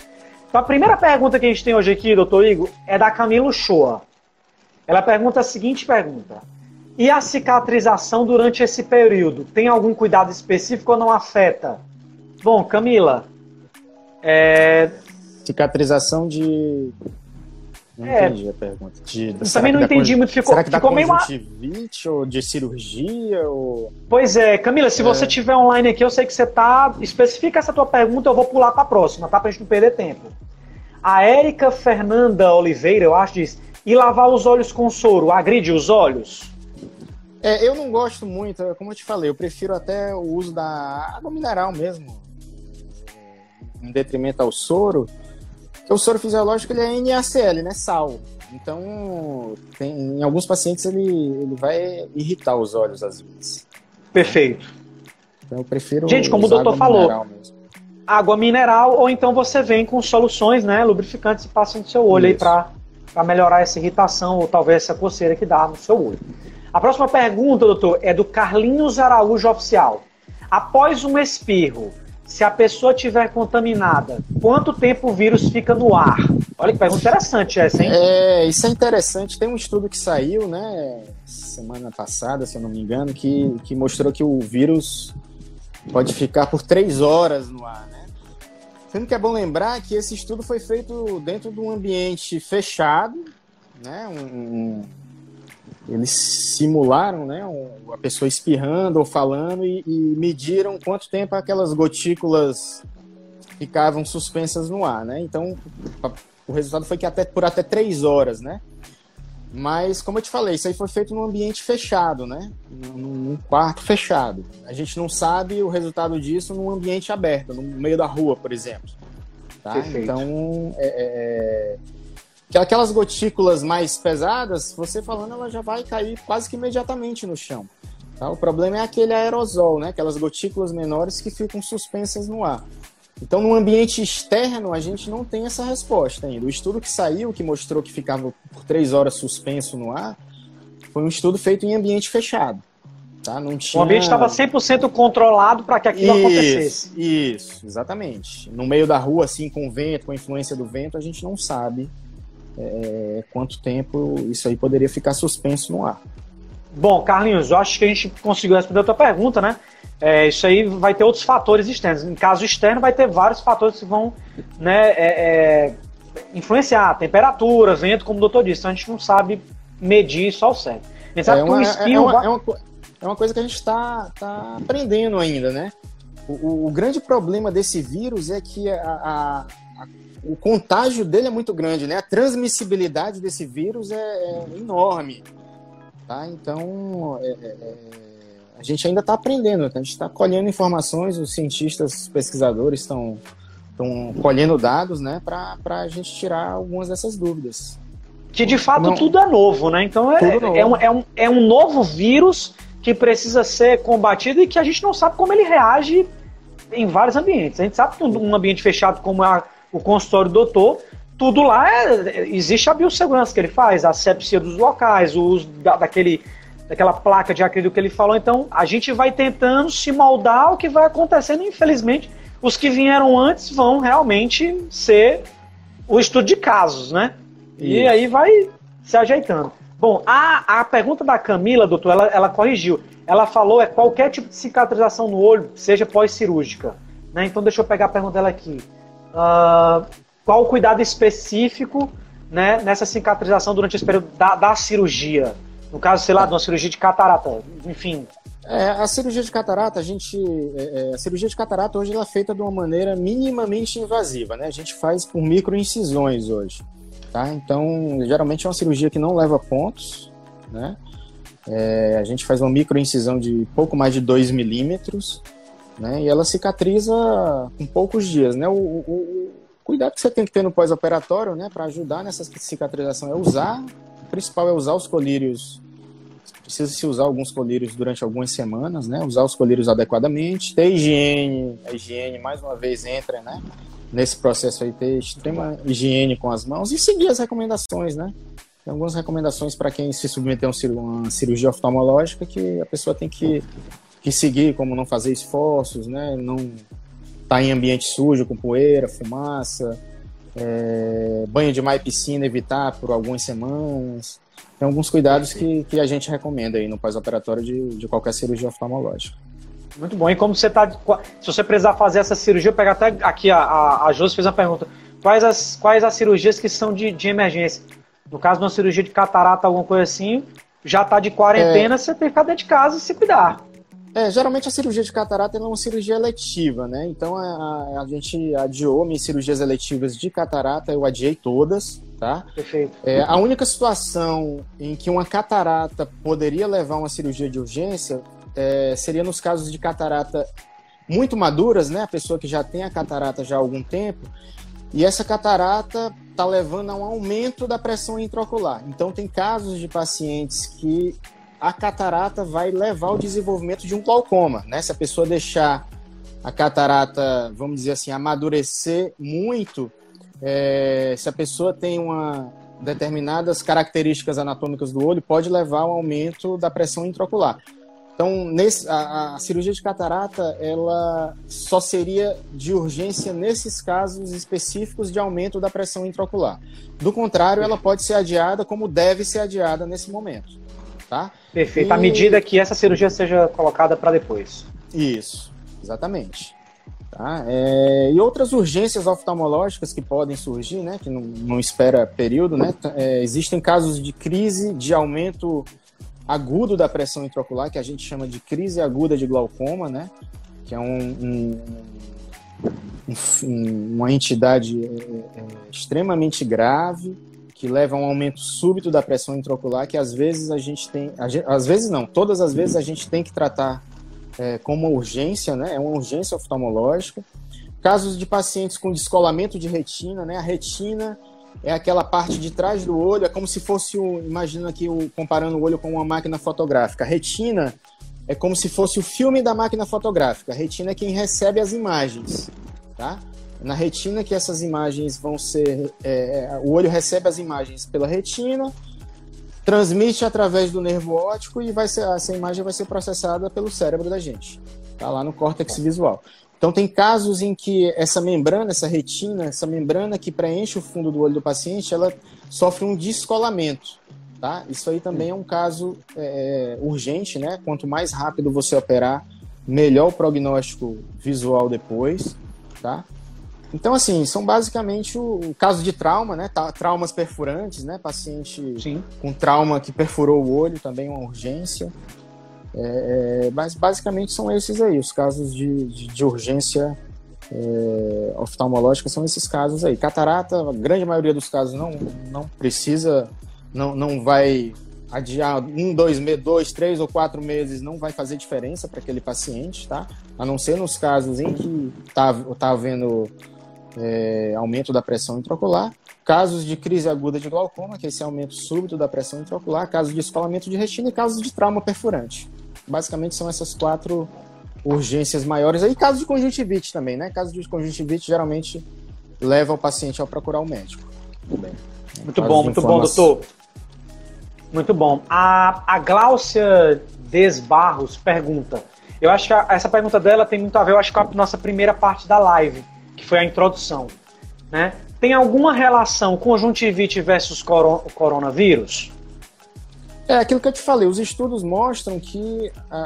Então, a primeira pergunta que a gente tem hoje aqui, doutor Igor, é da Camilo Shoa. Ela pergunta a seguinte pergunta: E a cicatrização durante esse período? Tem algum cuidado específico ou não afeta? Bom, Camila. É... Cicatrização de. Não é, entendi a pergunta. De, também não entendi muito. Ficou, será que ficou meio. ou de cirurgia? Ou... Pois é, Camila, se é. você tiver online aqui, eu sei que você tá. Especifica essa tua pergunta, eu vou pular para a próxima, tá? Pra gente não perder tempo. A Érica Fernanda Oliveira, eu acho, diz: e lavar os olhos com soro agride os olhos? É, eu não gosto muito, é, como eu te falei, eu prefiro até o uso da água mineral mesmo, em detrimento ao soro. Porque o soro fisiológico ele é NaCl, né? Sal. Então, tem, em alguns pacientes ele, ele vai irritar os olhos às vezes. Perfeito. Então eu prefiro. Gente, como o doutor falou, água mineral, ou então você vem com soluções, né? Lubrificantes e passa no seu olho Isso. aí para para melhorar essa irritação ou talvez essa coceira que dá no seu olho. A próxima pergunta, doutor, é do Carlinhos Araújo Oficial. Após um espirro, se a pessoa tiver contaminada, quanto tempo o vírus fica no ar? Olha que pergunta interessante essa, hein? É, isso é interessante. Tem um estudo que saiu, né, semana passada, se eu não me engano, que, que mostrou que o vírus pode ficar por três horas no ar? Sendo que é bom lembrar que esse estudo foi feito dentro de um ambiente fechado, né? Um, um, eles simularam né, um, a pessoa espirrando ou falando e, e, mediram quanto tempo aquelas gotículas ficavam suspensas no ar, né? Então, o resultado foi que até por até três horas, né? Mas, como eu te falei, isso aí foi feito num ambiente fechado, né? Num quarto fechado. A gente não sabe o resultado disso num ambiente aberto, no meio da rua, por exemplo. Tá? Então, é, é, é aquelas gotículas mais pesadas, você falando, ela já vai cair quase que imediatamente no chão. Tá? O problema é aquele aerosol, né? Aquelas gotículas menores que ficam suspensas no ar. Então, no ambiente externo, a gente não tem essa resposta ainda. O estudo que saiu, que mostrou que ficava por três horas suspenso no ar, foi um estudo feito em ambiente fechado. Tá? Não tinha... O ambiente estava 100% controlado para que aquilo isso, acontecesse. Isso, exatamente. No meio da rua, assim, com o vento, com a influência do vento, a gente não sabe é, quanto tempo isso aí poderia ficar suspenso no ar. Bom, Carlinhos, eu acho que a gente conseguiu responder a tua pergunta, né? É, isso aí vai ter outros fatores externos. Em caso externo, vai ter vários fatores que vão né, é, é, influenciar. Temperatura, vento, como o doutor disse. Então a gente não sabe medir certo. A gente sabe é uma, que um espinho. É, uma, vai... é, uma, é uma coisa que a gente está tá aprendendo ainda, né? O, o, grande problema desse vírus é que a, a, a, o contágio dele é muito grande, né? A transmissibilidade desse vírus é, é enorme. Tá? Então, é, é, é a gente ainda está aprendendo, a gente está colhendo informações, os cientistas, os pesquisadores estão colhendo dados né, para a gente tirar algumas dessas dúvidas. Que de fato Não, tudo é novo, né? Então é, é, um, é, um, é um novo vírus que precisa ser combatido e que a gente não sabe como ele reage em vários ambientes. A gente sabe que um ambiente fechado como é o consultório do doutor, tudo lá é, existe a biossegurança que ele faz, a asepsia dos locais, o uso da, daquele, daquela placa de acrílico que ele falou. Então a gente vai tentando se moldar ao que vai acontecendo. Infelizmente, os que vieram antes vão realmente ser o estudo de casos, né? Isso. E aí vai se ajeitando. Bom, a, a pergunta da Camila, doutor, ela, ela corrigiu. Ela falou é qualquer tipo de cicatrização no olho, seja pós-cirúrgica. Né? Então deixa eu pegar a pergunta dela aqui. Uh, qual o cuidado específico né, nessa cicatrização durante esse período da, da cirurgia? No caso, sei lá, de uma cirurgia de catarata, enfim. É, a cirurgia de catarata, a gente. É, é a cirurgia de catarata hoje ela é feita de uma maneira minimamente invasiva, né? A gente faz por microincisões hoje. Tá? Então, geralmente é uma cirurgia que não leva pontos, né? É, a gente faz uma microincisão de pouco mais de 2 milímetros, né? E ela cicatriza com poucos dias, né? O, o cuidado que você tem que ter no pós-operatório, né? Para ajudar nessa cicatrização é usar, o principal é usar os colírios precisa se usar alguns colírios durante algumas semanas, né? Usar os colírios adequadamente, ter higiene, a higiene mais uma vez entra, né? nesse processo aí ter extrema higiene com as mãos e seguir as recomendações, né? Tem algumas recomendações para quem se submeter a uma cirurgia oftalmológica que a pessoa tem que, que seguir, como não fazer esforços, né? Não tá em ambiente sujo, com poeira, fumaça, é, banho de mar e piscina evitar por algumas semanas. Tem alguns cuidados que, que a gente recomenda aí no pós-operatório de, de qualquer cirurgia oftalmológica. Muito bom. E como você tá. Se você precisar fazer essa cirurgia, pegar até aqui a, a, a Josi fez uma pergunta. Quais as, quais as cirurgias que são de, de emergência? No caso de uma cirurgia de catarata, alguma coisa assim, já tá de quarentena, é... você tem que ficar dentro de casa e se cuidar. É, geralmente a cirurgia de catarata é uma cirurgia eletiva, né? Então a, a, gente adiou minhas cirurgias eletivas de catarata, eu adiei todas, tá? Perfeito. É, a única situação em que uma catarata poderia levar uma cirurgia de urgência é, seria nos casos de catarata muito maduras, né? A pessoa que já tem a catarata já há algum tempo, e essa catarata está levando a um aumento da pressão intraocular. Então, tem casos de pacientes que a catarata vai levar ao desenvolvimento de um glaucoma, né? Se a pessoa deixar a catarata, vamos dizer assim, amadurecer muito, é, se a pessoa tem uma determinadas características anatômicas do olho, pode levar ao aumento da pressão intraocular. Então, nesse, a, a, cirurgia de catarata, ela só seria de urgência nesses casos específicos de aumento da pressão intraocular. Do contrário, ela pode ser adiada como deve ser adiada nesse momento. Tá? Perfeito. E... À medida que essa cirurgia seja colocada para depois. Isso, exatamente. Tá? É, e outras urgências oftalmológicas que podem surgir, né, que não, não espera período, né, é, existem casos de crise de aumento agudo da pressão intraocular, que a gente chama de crise aguda de glaucoma, né? Que é um, um, um, uma entidade é, é, extremamente grave que leva a um aumento súbito da pressão intraocular, que às vezes a gente tem, às vezes não, todas as vezes a gente tem que tratar é, como urgência, né? É uma urgência oftalmológica. Casos de pacientes com descolamento de retina, né? A retina é aquela parte de trás do olho, é como se fosse o, imagina aqui o, comparando o olho com uma máquina fotográfica. A retina é como se fosse o filme da máquina fotográfica. A retina é quem recebe as imagens, tá? Na retina que essas imagens vão ser, é, é o olho recebe as imagens pela retina, transmite através do nervo óptico e vai ser, essa imagem vai ser processada pelo cérebro da gente, tá lá no córtex visual. Então tem casos em que essa membrana, essa retina, essa membrana que preenche o fundo do olho do paciente, ela sofre um descolamento, tá? Isso aí também é um caso é, urgente, né? Quanto mais rápido você operar, melhor o prognóstico visual depois, tá? Então, assim, são basicamente o, o caso de trauma, né? Traumas perfurantes, né? Paciente Sim. com trauma que perfurou o olho, também uma urgência. É, é, mas basicamente são esses aí, os casos de, de, de urgência é, oftalmológica são esses casos aí. Catarata, a grande maioria dos casos não, não precisa, não, não vai adiar um, dois, dois, três ou quatro meses, não vai fazer diferença para aquele paciente, tá? A não ser nos casos em que tá, tá havendo é, aumento da pressão intraocular, casos de crise aguda de glaucoma, que é esse aumento súbito da pressão intraocular, casos de escolamento de retina e casos de trauma perfurante. Basicamente são essas quatro urgências maiores. Aí casos de conjuntivite também, né? Casos de conjuntivite geralmente leva o paciente a procurar o médico. Muito bem. Muito bom, muito bom, doutor. Muito bom. A, a Gláucia Desbarros pergunta. Eu acho que a, essa pergunta dela tem muito a ver, eu acho, com a nossa primeira parte da live que foi a introdução. Né? Tem alguma relação conjuntivite versus coronavírus? É aquilo que eu te falei, os estudos mostram que a,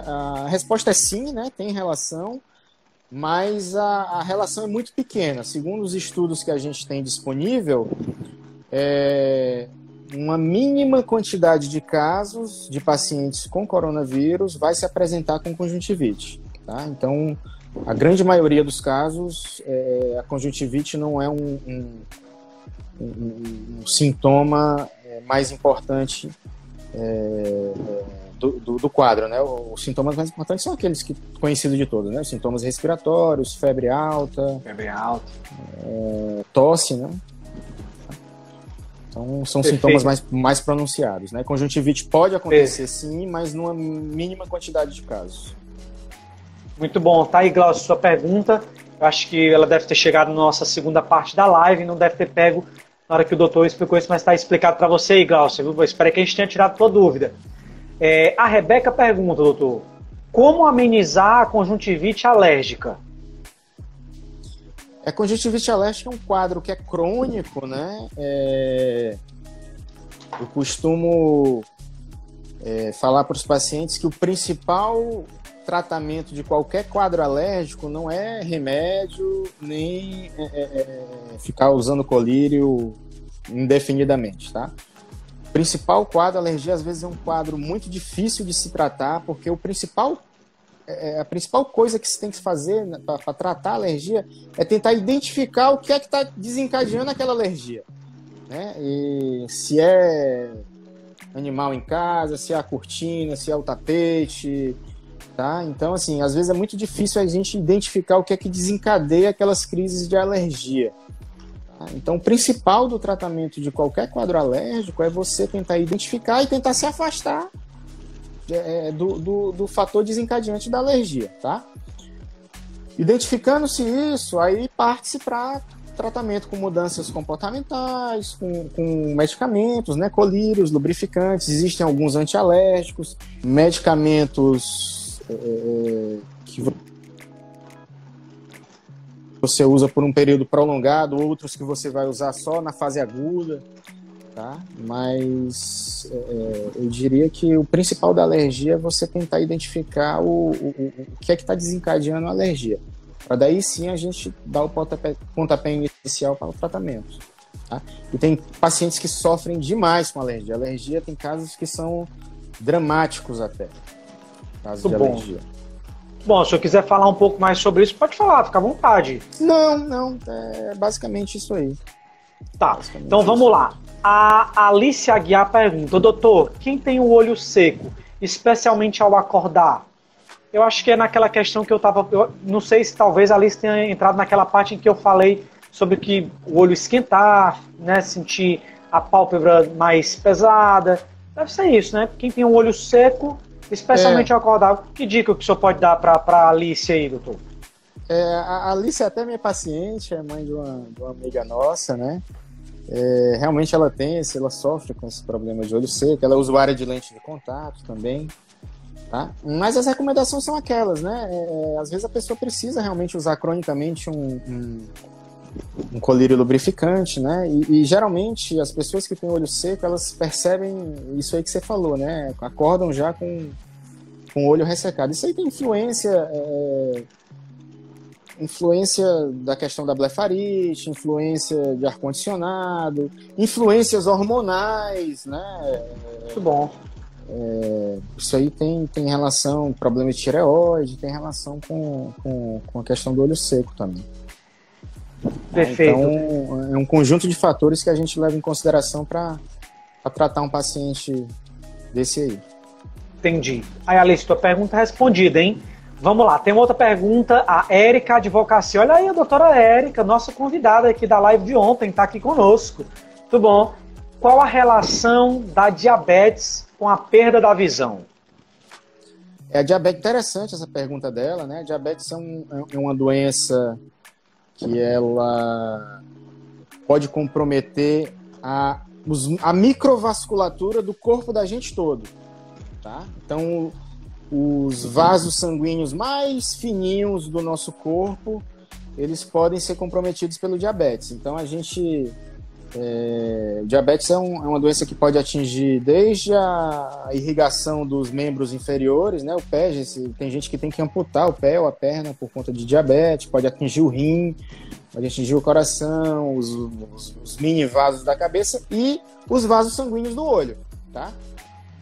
a resposta é sim, né? Tem relação, mas a, a, relação é muito pequena. Segundo os estudos que a gente tem disponível, é, uma mínima quantidade de casos de pacientes com coronavírus vai se apresentar com conjuntivite. Tá? Então, a grande maioria dos casos, é, a conjuntivite não é um, um, um, um sintoma é, mais importante é, é, do, do, do, quadro, né? Os sintomas mais importantes são aqueles que conhecidos de todos, né? Os sintomas respiratórios, febre alta, febre alta, é, tosse, né? Então são Perfeito. sintomas mais, mais pronunciados, né? Conjuntivite pode acontecer Perfeito. sim, mas numa mínima quantidade de casos. Muito bom. Tá aí, Glaucio, sua pergunta. Eu acho que ela deve ter chegado na nossa segunda parte da live, não deve ter pego na hora que o doutor explicou isso, mas está explicado para você aí, Glaucio. Viu? Espero que a gente tenha tirado tua dúvida. É, a Rebeca pergunta, doutor, como amenizar a conjuntivite alérgica? A conjuntivite alérgica é um quadro que é crônico, né? É... Eu costumo é, falar para os pacientes que o principal tratamento de qualquer quadro alérgico não é remédio, nem é, é, é, ficar usando colírio indefinidamente, tá? O principal quadro, alergia, às vezes é um quadro muito difícil de se tratar, porque o principal é, é a principal coisa que se tem que fazer né, para tratar a alergia é tentar identificar o que é que está desencadeando aquela alergia. Né? E se é animal em casa, se é a cortina, se é o tapete, tá? Então, assim, às vezes é muito difícil a gente identificar o que é que desencadeia aquelas crises de alergia. Tá? Então, o principal do tratamento de qualquer quadro alérgico é você tentar identificar e tentar se afastar é, é do, do, do fator desencadeante da alergia, tá? Identificando-se isso, aí parte-se para tratamento com mudanças comportamentais, com, com, medicamentos, né, colírios, lubrificantes, existem alguns antialérgicos, medicamentos que você usa por um período prolongado, outros que você vai usar só na fase aguda, tá? Mas é, é eu diria que o principal da alergia é você tentar identificar o, o, o que é que está desencadeando a alergia. Para daí sim a gente dar o pontapé, pontapé inicial para o tratamento. Tá? E tem pacientes que sofrem demais com alergia. alergia tem casos que são dramáticos até caso Muito de bom. alergia. Bom, se eu quiser falar um pouco mais sobre isso, pode falar, fica à vontade. Não, não, é basicamente isso aí. Tá, então vamos isso. lá. A Alice Aguiar pergunta, doutor, quem tem o olho seco, especialmente ao acordar? Eu acho que é naquela questão que eu tava. Eu não sei se talvez a Alice tenha entrado naquela parte em que eu falei sobre que o olho esquentar, né? Sentir a pálpebra mais pesada. Deve ser isso, né? Quem tem o olho seco Especialmente é. ao acordar. Que dica que o senhor pode dar para a Alice aí, doutor? É, a Alice é até minha paciente, é mãe de uma, de uma amiga nossa, né? é, realmente ela tem, ela sofre com esse problema de olho seco, ela é usuária de lente de contato também, tá? Mas as recomendações são aquelas, né? É, às vezes a pessoa precisa realmente usar cronicamente um, um, um colírio lubrificante, né? E, e, geralmente as pessoas que têm olho seco, elas percebem isso aí que você falou, né? Acordam já com, com o olho ressecado. Isso aí tem influência é, influência da questão da blefarite, influência de ar-condicionado, influências hormonais, né? Muito bom. É, isso aí tem, tem relação, problema de tireoide, tem relação com, com, com a questão do olho seco também. Perfeito. Então, é um conjunto de fatores que a gente leva em consideração para tratar um paciente desse aí. Entendi. Aí, Alice, tua pergunta é respondida, hein? Vamos lá, tem uma outra pergunta, a Érica Advocacia. Olha aí a doutora Érica, nossa convidada aqui da live de ontem, está aqui conosco. Tudo bom? Qual a relação da diabetes com a perda da visão? É a diabetes, interessante essa pergunta dela, né? A diabetes é, um, é uma doença que ela pode comprometer a, a microvasculatura do corpo da gente todo, tá? Então, os vasos sanguíneos mais fininhos do nosso corpo, eles podem ser comprometidos pelo diabetes. Então a gente é, diabetes é, um, é, uma doença que pode atingir desde a irrigação dos membros inferiores, né, o pé, tem gente que tem que amputar o pé ou a perna por conta de diabetes, pode atingir o rim, pode atingir o coração, os, os, os mini vasos da cabeça e os vasos sanguíneos do olho, tá?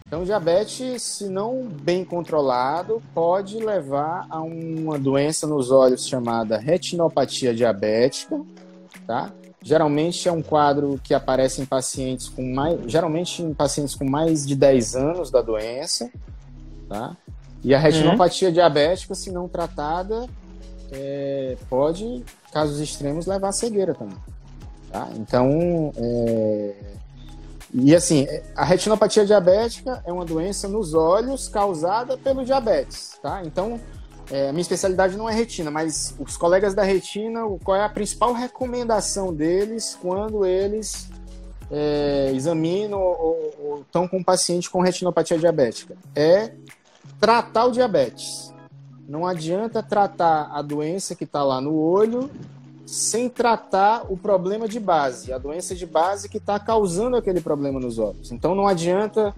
Então, diabetes, se não bem controlado, pode levar a uma doença nos olhos chamada retinopatia diabética, tá? Geralmente é um quadro que aparece em pacientes com mais, geralmente em pacientes com mais de 10 anos da doença, tá? E a retinopatia uhum. diabética, se não tratada, é, pode, casos extremos, levar à cegueira também. Tá? Então, é, e assim, a retinopatia diabética é uma doença nos olhos causada pelo diabetes, tá? Então, é, minha especialidade não é retina, mas os colegas da retina, qual é a principal recomendação deles quando eles é, examinam ou estão com um paciente com retinopatia diabética? É tratar o diabetes. Não adianta tratar a doença que está lá no olho sem tratar o problema de base, a doença de base que está causando aquele problema nos olhos. Então não adianta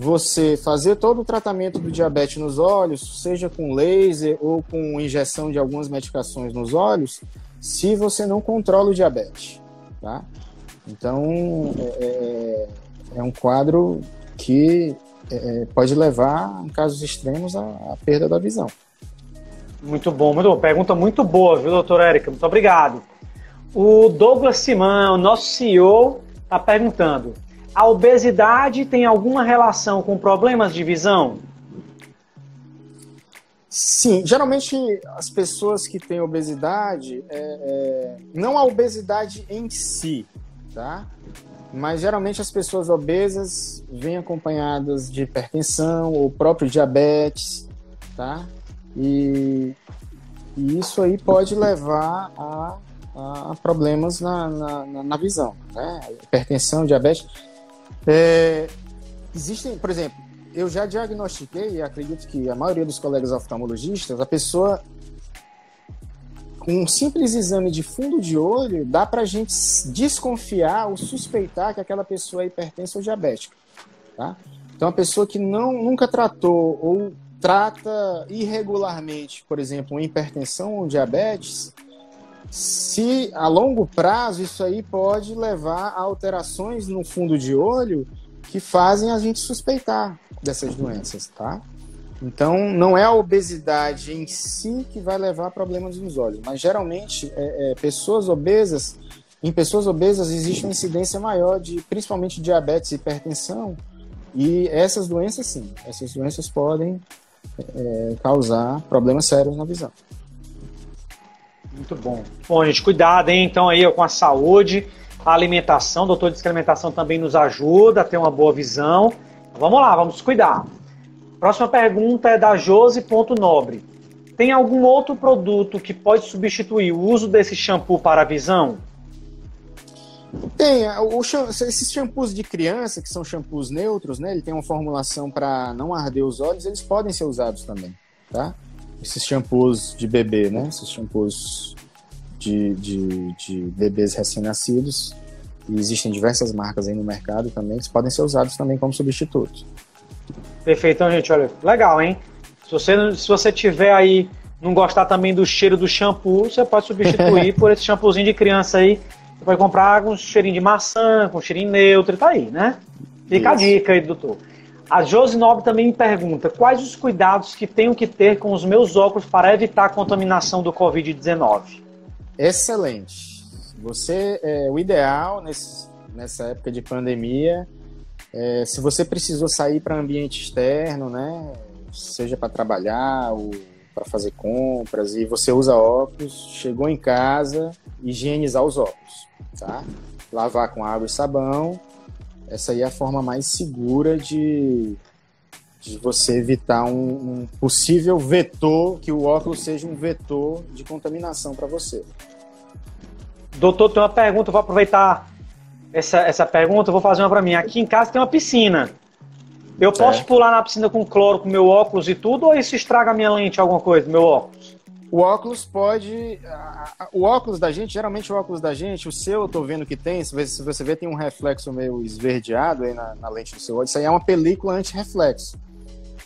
você fazer todo o tratamento do diabetes nos olhos, seja com laser ou com injeção de algumas medicações nos olhos, se você não controla o diabetes, tá? Então é, é, é um quadro que é, pode levar, em casos extremos, à, à perda da visão. Muito bom, muito bom. Pergunta muito boa, viu, doutora Érica? Muito obrigado. O Douglas Simão, nosso CEO, está perguntando: a obesidade tem alguma relação com problemas de visão? Sim, geralmente as pessoas que têm obesidade, é, é, não a obesidade em si, tá? Mas geralmente as pessoas obesas vêm acompanhadas de hipertensão ou próprio diabetes, tá? E, e isso aí pode levar a, a problemas na, na, na, visão, né? Hipertensão, diabetes. É, existem, por exemplo, eu já diagnostiquei, e acredito que a maioria dos colegas oftalmologistas, a pessoa com um simples exame de fundo de olho, dá para a gente desconfiar ou suspeitar que aquela pessoa é hipertensa ou diabética. Tá? Então, a pessoa que não, nunca tratou ou trata irregularmente, por exemplo, uma hipertensão ou um diabetes, se a longo prazo isso aí pode levar a alterações no fundo de olho que fazem a gente suspeitar dessas doenças, tá? Então, não é a obesidade em si que vai levar a problemas nos olhos, mas geralmente é, é, pessoas obesas, em pessoas obesas existe uma incidência maior de, principalmente, diabetes e hipertensão, e essas doenças sim, essas doenças podem é, causar problemas sérios na visão. Muito bom. Bom, gente, cuidado, hein? Então aí com a saúde, a alimentação, o doutor disse que a alimentação também nos ajuda a ter uma boa visão. Vamos lá, vamos cuidar. Próxima pergunta é da Josi.nobre. Tem algum outro produto que pode substituir o uso desse shampoo para a visão? Tem, o, esses shampoos de criança, que são shampoos neutros, né? Ele tem uma formulação para não arder os olhos, eles podem ser usados também, tá? Esses shampoos de bebê, né? Esses shampoos de, de, de bebês recém-nascidos. E existem diversas marcas aí no mercado também, que podem ser usados também como substitutos. Perfeito, então, gente, olha, legal, hein? Se você, se você tiver aí, não gostar também do cheiro do shampoo, você pode substituir por esse shampoozinho de criança aí você pode comprar com cheirinho de maçã, com cheirinho neutro, tá aí, né? Fica Isso. a dica aí, doutor. A Josi também me pergunta quais os cuidados que tenho que ter com os meus óculos para evitar a contaminação do Covid-19. Excelente. Você, é, o ideal nesse, nessa época de pandemia, é, se você precisou sair para ambiente externo, né, seja para trabalhar ou para fazer compras e você usa óculos, chegou em casa, higienizar os óculos tá? Lavar com água e sabão. Essa aí é a forma mais segura de, de você evitar um, um possível vetor, que o óculos seja um vetor de contaminação para você. Doutor, tem uma pergunta, vou aproveitar essa, essa pergunta, vou fazer uma para mim. Aqui em casa tem uma piscina. Eu certo. posso pular na piscina com cloro, com meu óculos e tudo, ou isso estraga a minha lente, alguma coisa, meu óculos? O óculos pode. O óculos da gente, geralmente o óculos da gente, o seu eu tô vendo que tem, se você vê, tem um reflexo meio esverdeado aí na, na lente do seu olho. Isso aí é uma película anti-reflexo,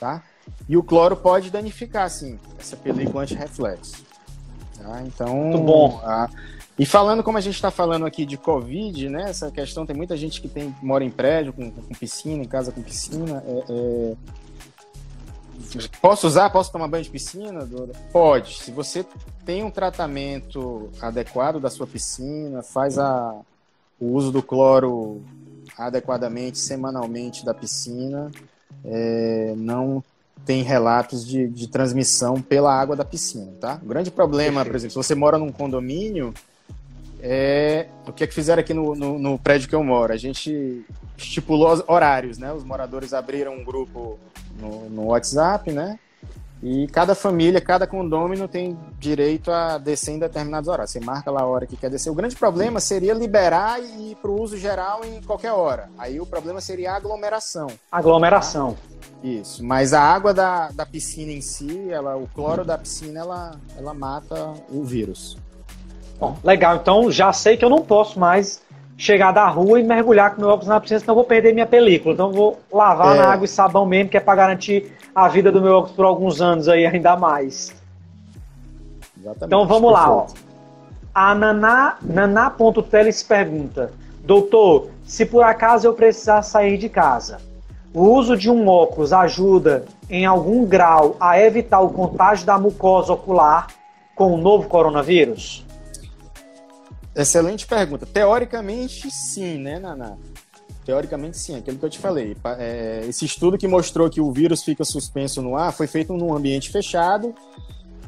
tá? E o cloro pode danificar, sim, essa película anti-reflexo. Tá? Então. Muito bom. A... E falando como a gente está falando aqui de Covid, né? Essa questão, tem muita gente que tem, mora em prédio com, com piscina, em casa com piscina. É, é Posso usar? Posso tomar banho de piscina, Dora? Pode. Se você tem um tratamento adequado da sua piscina, faz a, o uso do cloro adequadamente, semanalmente da piscina, é, não tem relatos de, de, transmissão pela água da piscina, tá? O grande problema, por exemplo, se você mora num condomínio, é o que é que fizeram aqui no, no, no prédio que eu moro? A gente estipulou horários, né? Os moradores abriram um grupo no, no WhatsApp, né? E cada família, cada condômino tem direito a descer em determinados horários. Você marca lá a hora que quer descer. O grande problema seria liberar e ir para o uso geral em qualquer hora. Aí o problema seria a aglomeração. Aglomeração. Tá? Isso. Mas a água da, da piscina em si, ela, o cloro da piscina, ela, ela mata o vírus. Bom, legal. Então já sei que eu não posso mais chegar da rua e mergulhar com meu óculos na piscina, senão eu vou perder minha película. Então eu vou lavar é. na água e sabão mesmo, que é para garantir a vida do meu óculos por alguns anos aí ainda mais. Exatamente. Então vamos lá, ó. A Naná, Naná.teles pergunta: Doutor, se por acaso eu precisar sair de casa, o uso de um óculos ajuda em algum grau a evitar o contágio da mucosa ocular com o novo coronavírus? Excelente pergunta. Teoricamente, sim, né, Naná? Teoricamente, sim, aquilo que eu te falei. É, esse estudo que mostrou que o vírus fica suspenso no ar foi feito num ambiente fechado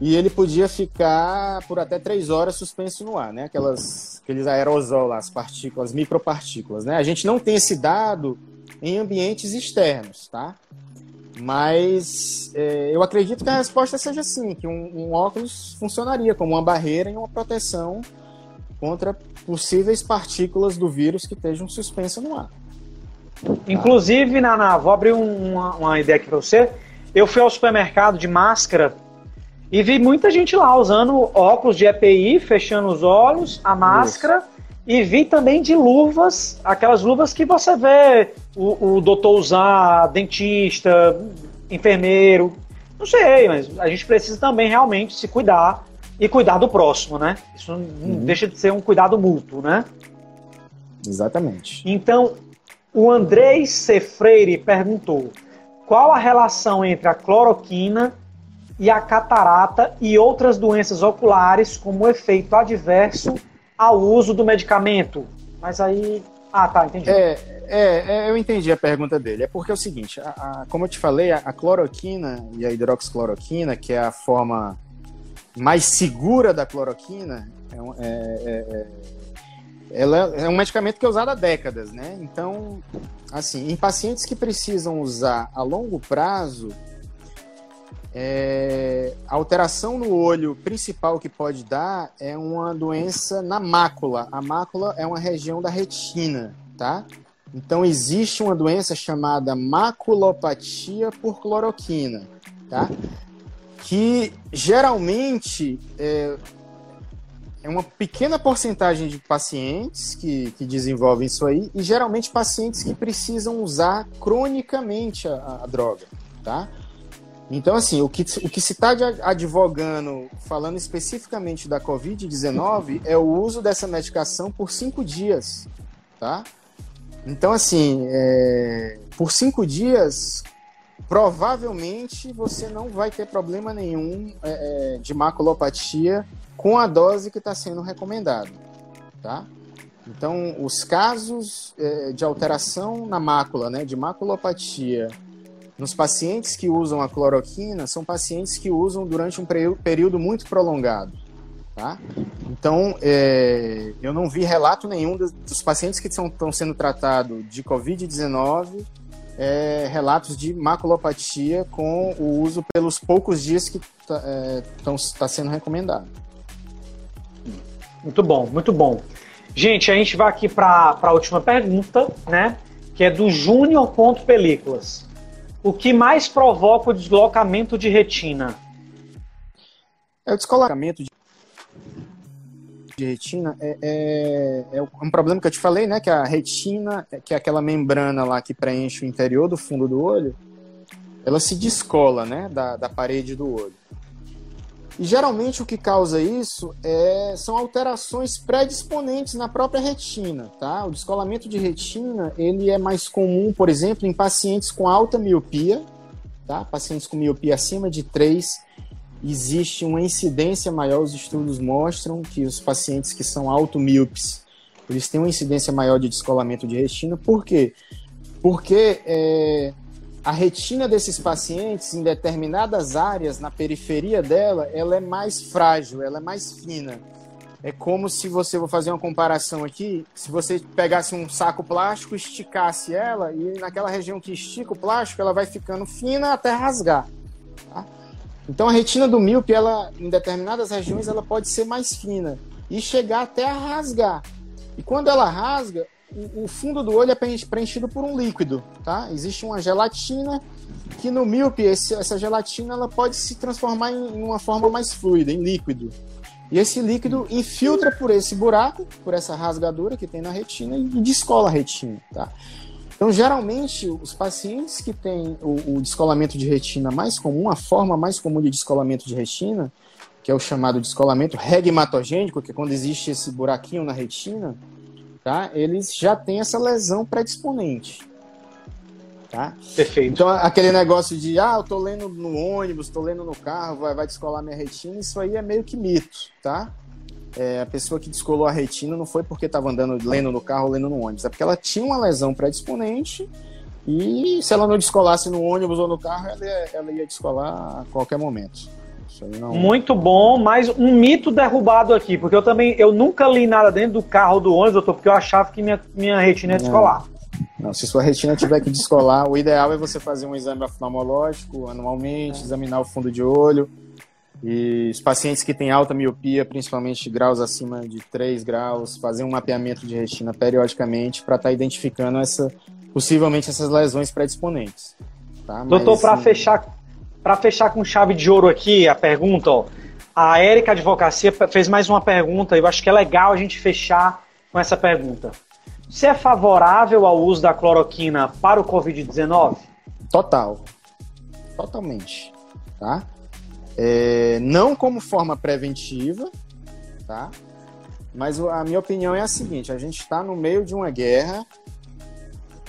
e ele podia ficar por até três horas suspenso no ar, né? Aquelas, aqueles aerosol lá, as partículas, micropartículas, né? A gente não tem esse dado em ambientes externos, tá? Mas é, eu acredito que a resposta seja sim, que um, um óculos funcionaria como uma barreira e uma proteção contra possíveis partículas do vírus que estejam suspensas no ar. Inclusive, Naná, vou abrir uma, uma ideia aqui para você. Eu fui ao supermercado de máscara e vi muita gente lá usando óculos de EPI, fechando os olhos, a máscara, Isso. e vi também de luvas, aquelas luvas que você vê o, o doutor usar, dentista, enfermeiro. Não sei, mas a gente precisa também realmente se cuidar e cuidar do próximo, né? Isso não uhum. deixa de ser um cuidado mútuo, né? Exatamente. Então, o Andrei Cefreire perguntou qual a relação entre a cloroquina e a catarata e outras doenças oculares como efeito adverso ao uso do medicamento. Mas aí. Ah, tá, entendi. É, é, é eu entendi a pergunta dele. É porque é o seguinte: a, a, como eu te falei, a, a cloroquina e a hidroxicloroquina, que é a forma mais segura da cloroquina, é, é, é, é, ela é um medicamento que é usado há décadas, né? Então, assim, em pacientes que precisam usar a longo prazo, É, a alteração no olho principal que pode dar é uma doença na mácula. A mácula é uma região da retina, tá? Então existe uma doença chamada maculopatia por cloroquina, tá? Que geralmente é, é uma pequena porcentagem de pacientes que, que desenvolvem isso aí e geralmente pacientes que precisam usar cronicamente a, a droga, tá? Então, assim, o que, o que se está advogando, falando especificamente da Covid-19, é o uso dessa medicação por cinco dias, tá? Então, assim, é, por cinco dias, provavelmente você não vai ter problema nenhum é, é de maculopatia com a dose que está sendo recomendada, tá? Então, os casos é, de alteração na mácula, né, de maculopatia nos pacientes que usam a cloroquina, são pacientes que usam durante um período muito prolongado. Tá? Então, é, eu não vi relato nenhum dos, dos pacientes que estão sendo tratados de Covid-19, é, relatos de maculopatia com o uso pelos poucos dias que está é, tá sendo recomendado. Muito bom, muito bom. Gente, a gente vai aqui para a última pergunta, né? Que é do Júnior Películas. O que mais provoca o deslocamento de retina? É o descolocamento de, de retina é, é, é, um problema que eu te falei, né? Que a retina, que é aquela membrana lá que preenche o interior do fundo do olho, ela se descola, né? Da, da parede do olho. E geralmente o que causa isso é, são alterações predisponentes na própria retina, tá? O descolamento de retina, ele é mais comum, por exemplo, em pacientes com alta miopia, tá? Pacientes com miopia acima de 3, existe uma incidência maior, os estudos mostram que os pacientes que são automíopes, eles têm uma incidência maior de descolamento de retina, por quê? Porque é, a retina desses pacientes, em determinadas áreas, na periferia dela, ela é mais frágil, ela é mais fina. É como se você, vou fazer uma comparação aqui, se você pegasse um saco plástico, esticasse ela, e naquela região que estica o plástico, ela vai ficando fina até rasgar. Então a retina do míope, ela, em determinadas regiões, ela pode ser mais fina e chegar até a rasgar. E quando ela rasga, o, fundo do olho é preenchido por um líquido, tá? Existe uma gelatina que no míope esse, essa gelatina ela pode se transformar em, em uma forma mais fluida, em líquido. E esse líquido infiltra por esse buraco, por essa rasgadura que tem na retina e descola a retina, tá? Então, geralmente, os pacientes que têm o, o, descolamento de retina mais comum, a forma mais comum de descolamento de retina, que é o chamado descolamento regmatogênico, que é quando existe esse buraquinho na retina, tá? Eles já têm essa lesão predisponente. Tá? Perfeito. Então, aquele negócio de, ah, eu tô lendo no ônibus, tô lendo no carro, vai, vai descolar minha retina, isso aí é meio que mito, tá? É, a pessoa que descolou a retina não foi porque estava andando, lendo no carro lendo no ônibus, é porque ela tinha uma lesão predisponente e se ela não descolasse no ônibus ou no carro, ela ia, ela ia descolar a qualquer momento. Não... Muito bom, mas um mito derrubado aqui, porque eu também eu nunca li nada dentro do carro do ônibus, doutor, porque eu achava que minha, minha retina ia descolar. Não, se sua retina tiver que descolar, o ideal é você fazer um exame oftalmológico anualmente, é. examinar o fundo de olho. E os pacientes que têm alta miopia, principalmente graus acima de 3 graus, fazer um mapeamento de retina periodicamente para estar tá identificando essa, possivelmente essas lesões predisponentes. Tá? Doutor, para fechar para fechar com chave de ouro aqui a pergunta, ó, a Érica Advocacia fez mais uma pergunta eu acho que é legal a gente fechar com essa pergunta. Você é favorável ao uso da cloroquina para o Covid-19? Total. Totalmente. Tá? É, não como forma preventiva, tá? Mas a minha opinião é a seguinte: a gente está no meio de uma guerra,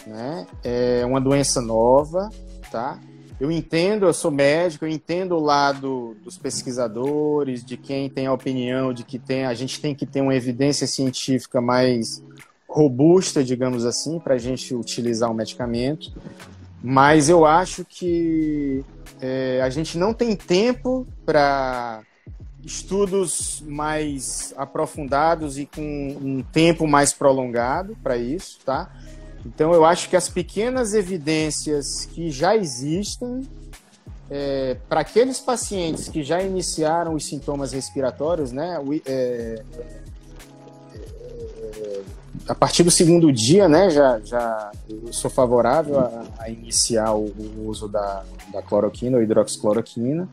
né? É uma doença nova, tá? eu entendo, eu sou médico, eu entendo o lado dos pesquisadores, de quem tem a opinião de que tem, a gente tem que ter uma evidência científica mais robusta, digamos assim, para a gente utilizar o um medicamento. Mas eu acho que é, a gente não tem tempo para estudos mais aprofundados e com um tempo mais prolongado para isso, tá? Então, eu acho que as pequenas evidências que já existem é, para aqueles pacientes que já iniciaram os sintomas respiratórios, né, é, é, a partir do segundo dia, né, já, já sou favorável a, a iniciar o, o, uso da, da cloroquina ou hidroxicloroquina,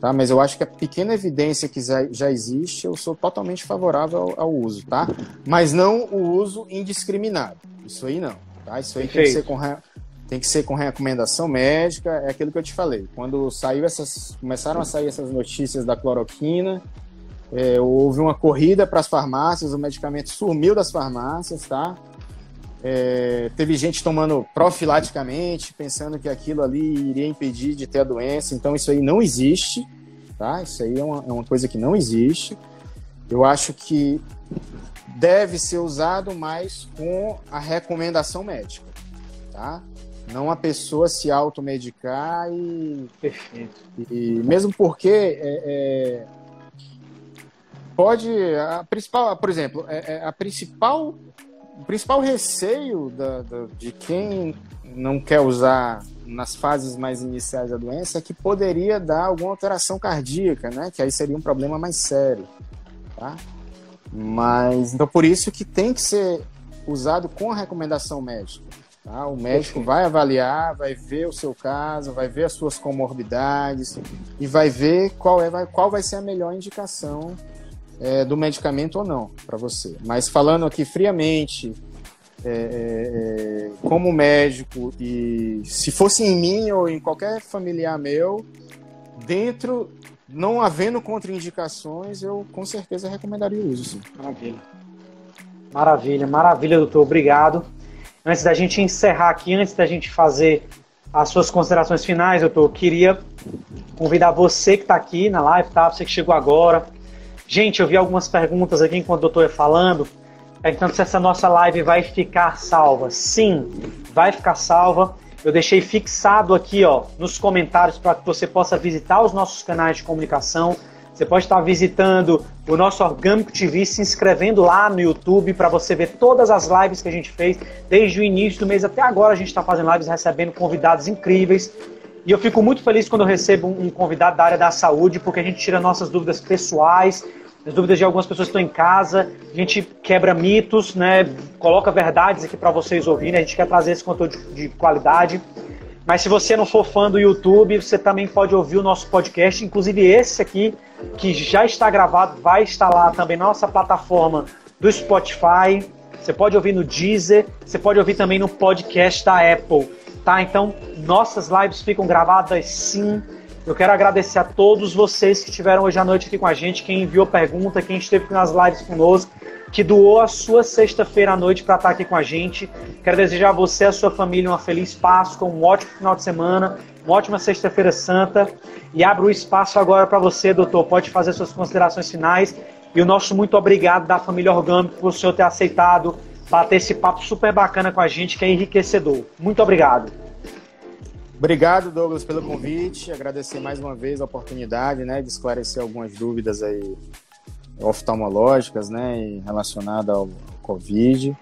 tá? Mas eu acho que a pequena evidência que já, já existe, eu sou totalmente favorável ao, ao, uso, tá? Mas não o uso indiscriminado. Isso aí não, tá? Isso aí tem que ser com tem que ser com recomendação médica, é aquilo que eu te falei. Quando saiu essas, começaram a sair essas notícias da cloroquina, é, houve uma corrida para as farmácias, o medicamento sumiu das farmácias, tá? É, teve gente tomando profilaticamente, pensando que aquilo ali iria impedir de ter a doença. Então, isso aí não existe, tá? Isso aí é uma, é uma coisa que não existe. Eu acho que deve ser usado mais com a recomendação médica, tá? Não a pessoa se automedicar e. Perfeito. E, mesmo porque é, é, pode. A principal, por exemplo, é, é, a principal, o principal receio da, da, de quem não quer usar nas fases mais iniciais da doença é que poderia dar alguma alteração cardíaca, né? Que aí seria um problema mais sério, tá? Mas então por isso que tem que ser usado com a recomendação médica. Tá? O médico vai avaliar, vai ver o seu caso, vai ver as suas comorbidades e vai ver qual, é, qual vai ser a melhor indicação é, do medicamento ou não para você. Mas falando aqui friamente, é, é, é, como médico, e se fosse em mim ou em qualquer familiar meu, dentro, não havendo contraindicações, eu com certeza recomendaria o uso. Sim. Maravilha. Maravilha, maravilha, doutor. Obrigado antes da gente encerrar aqui, antes da gente fazer as suas considerações finais, eu queria convidar você que está aqui na live, tá? Você que chegou agora. Gente, eu vi algumas perguntas aqui enquanto o doutor ia falando, perguntando se essa nossa live vai ficar salva. Sim, vai ficar salva. Eu deixei fixado aqui, ó, nos comentários para que você possa visitar os nossos canais de comunicação você pode estar visitando o nosso Orgânico TV, se inscrevendo lá no YouTube para você ver todas as lives que a gente fez desde o início do mês até agora. A gente está fazendo lives recebendo convidados incríveis. E eu fico muito feliz quando eu recebo um convidado da área da saúde, porque a gente tira nossas dúvidas pessoais, as dúvidas de algumas pessoas que estão em casa, a gente quebra mitos, né? Coloca verdades aqui para vocês ouvirem. A gente quer trazer esse conteúdo de, de qualidade. Mas se você não for fã do YouTube, você também pode ouvir o nosso podcast, inclusive esse aqui, que já está gravado, vai estar lá também na nossa plataforma do Spotify. Você pode ouvir no Deezer, você pode ouvir também no podcast da Apple, tá? Então, nossas lives ficam gravadas sim. Eu quero agradecer a todos vocês que estiveram hoje à noite aqui com a gente, quem enviou pergunta, quem esteve nas lives conosco que doou a sua sexta-feira à noite para estar aqui com a gente. Quero desejar a você e a sua família uma feliz Páscoa, um ótimo final de semana, uma ótima sexta-feira santa. E abro o espaço agora para você, doutor. Pode fazer suas considerações finais. E o nosso muito obrigado da família Orgânico por o senhor ter aceitado bater esse papo super bacana com a gente, que é enriquecedor. Muito obrigado. Obrigado, Douglas, pelo convite. Agradecer mais uma vez a oportunidade né, de esclarecer algumas dúvidas aí oftalmológicas, né, relacionadas ao Covid.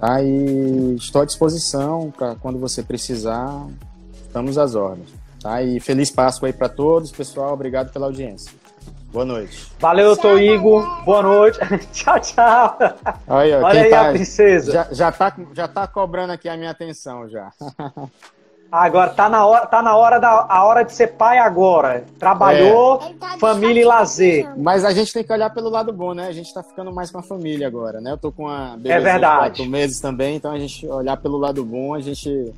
Tá? E estou à disposição para quando você precisar, estamos às ordens. Tá? E feliz Páscoa aí para todos, pessoal. Obrigado pela audiência. Boa noite. Valeu, doutor Igor. Boa noite. tchau, tchau. Aí, ó, Olha aí tá, a princesa. Já, já, tá, já tá cobrando aqui a minha atenção já. Agora tá na hora, tá na hora da a hora de ser pai agora. Trabalhou, é. tá família e lazer. Mas a gente tem que olhar pelo lado bom, né? A gente tá ficando mais com a família agora, né? Eu tô com a é verdade. quatro meses também, então a gente olhar pelo lado bom, a gente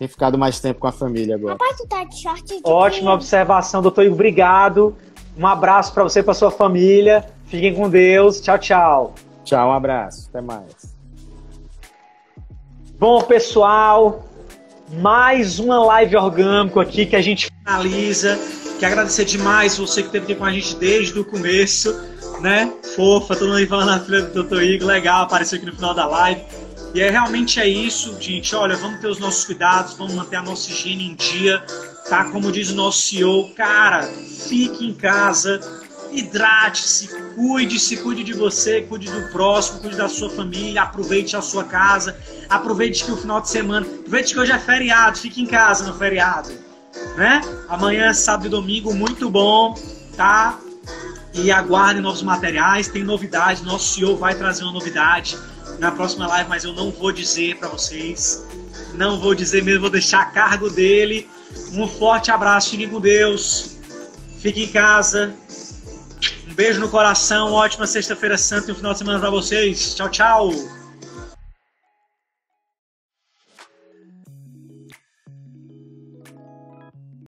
tem ficado mais tempo com a família agora. tá de short de Ótima observação, doutor Igor. Obrigado. Um abraço para você e para sua família. Fiquem com Deus. Tchau, tchau. Tchau, um abraço. Até mais. Bom, pessoal, mais uma live orgânico aqui que a gente finaliza. Quero agradecer demais você que esteve aqui com a gente desde o começo, né? Fofa, todo mundo falando na filha do Dr. Igor, legal, apareceu aqui no final da live. E é realmente é isso, gente. Olha, vamos ter os nossos cuidados, vamos manter a nossa higiene em dia, tá? Como diz o nosso CEO, cara, fique em casa, hidrate-se, cuide-se, cuide de você, cuide do próximo, cuide da sua família, aproveite a sua casa, aproveite que o final de semana, aproveite que hoje é feriado, fique em casa no feriado. né? Amanhã, sábado e domingo, muito bom, tá? E aguardem novos materiais, tem novidade, nosso CEO vai trazer uma novidade na próxima live, mas eu não vou dizer para vocês. Não vou dizer mesmo, vou deixar a cargo dele. Um forte abraço, fiquem com Deus. Fique em casa. Um beijo no coração, ótima sexta-feira santa e um final de semana para vocês. Tchau, tchau.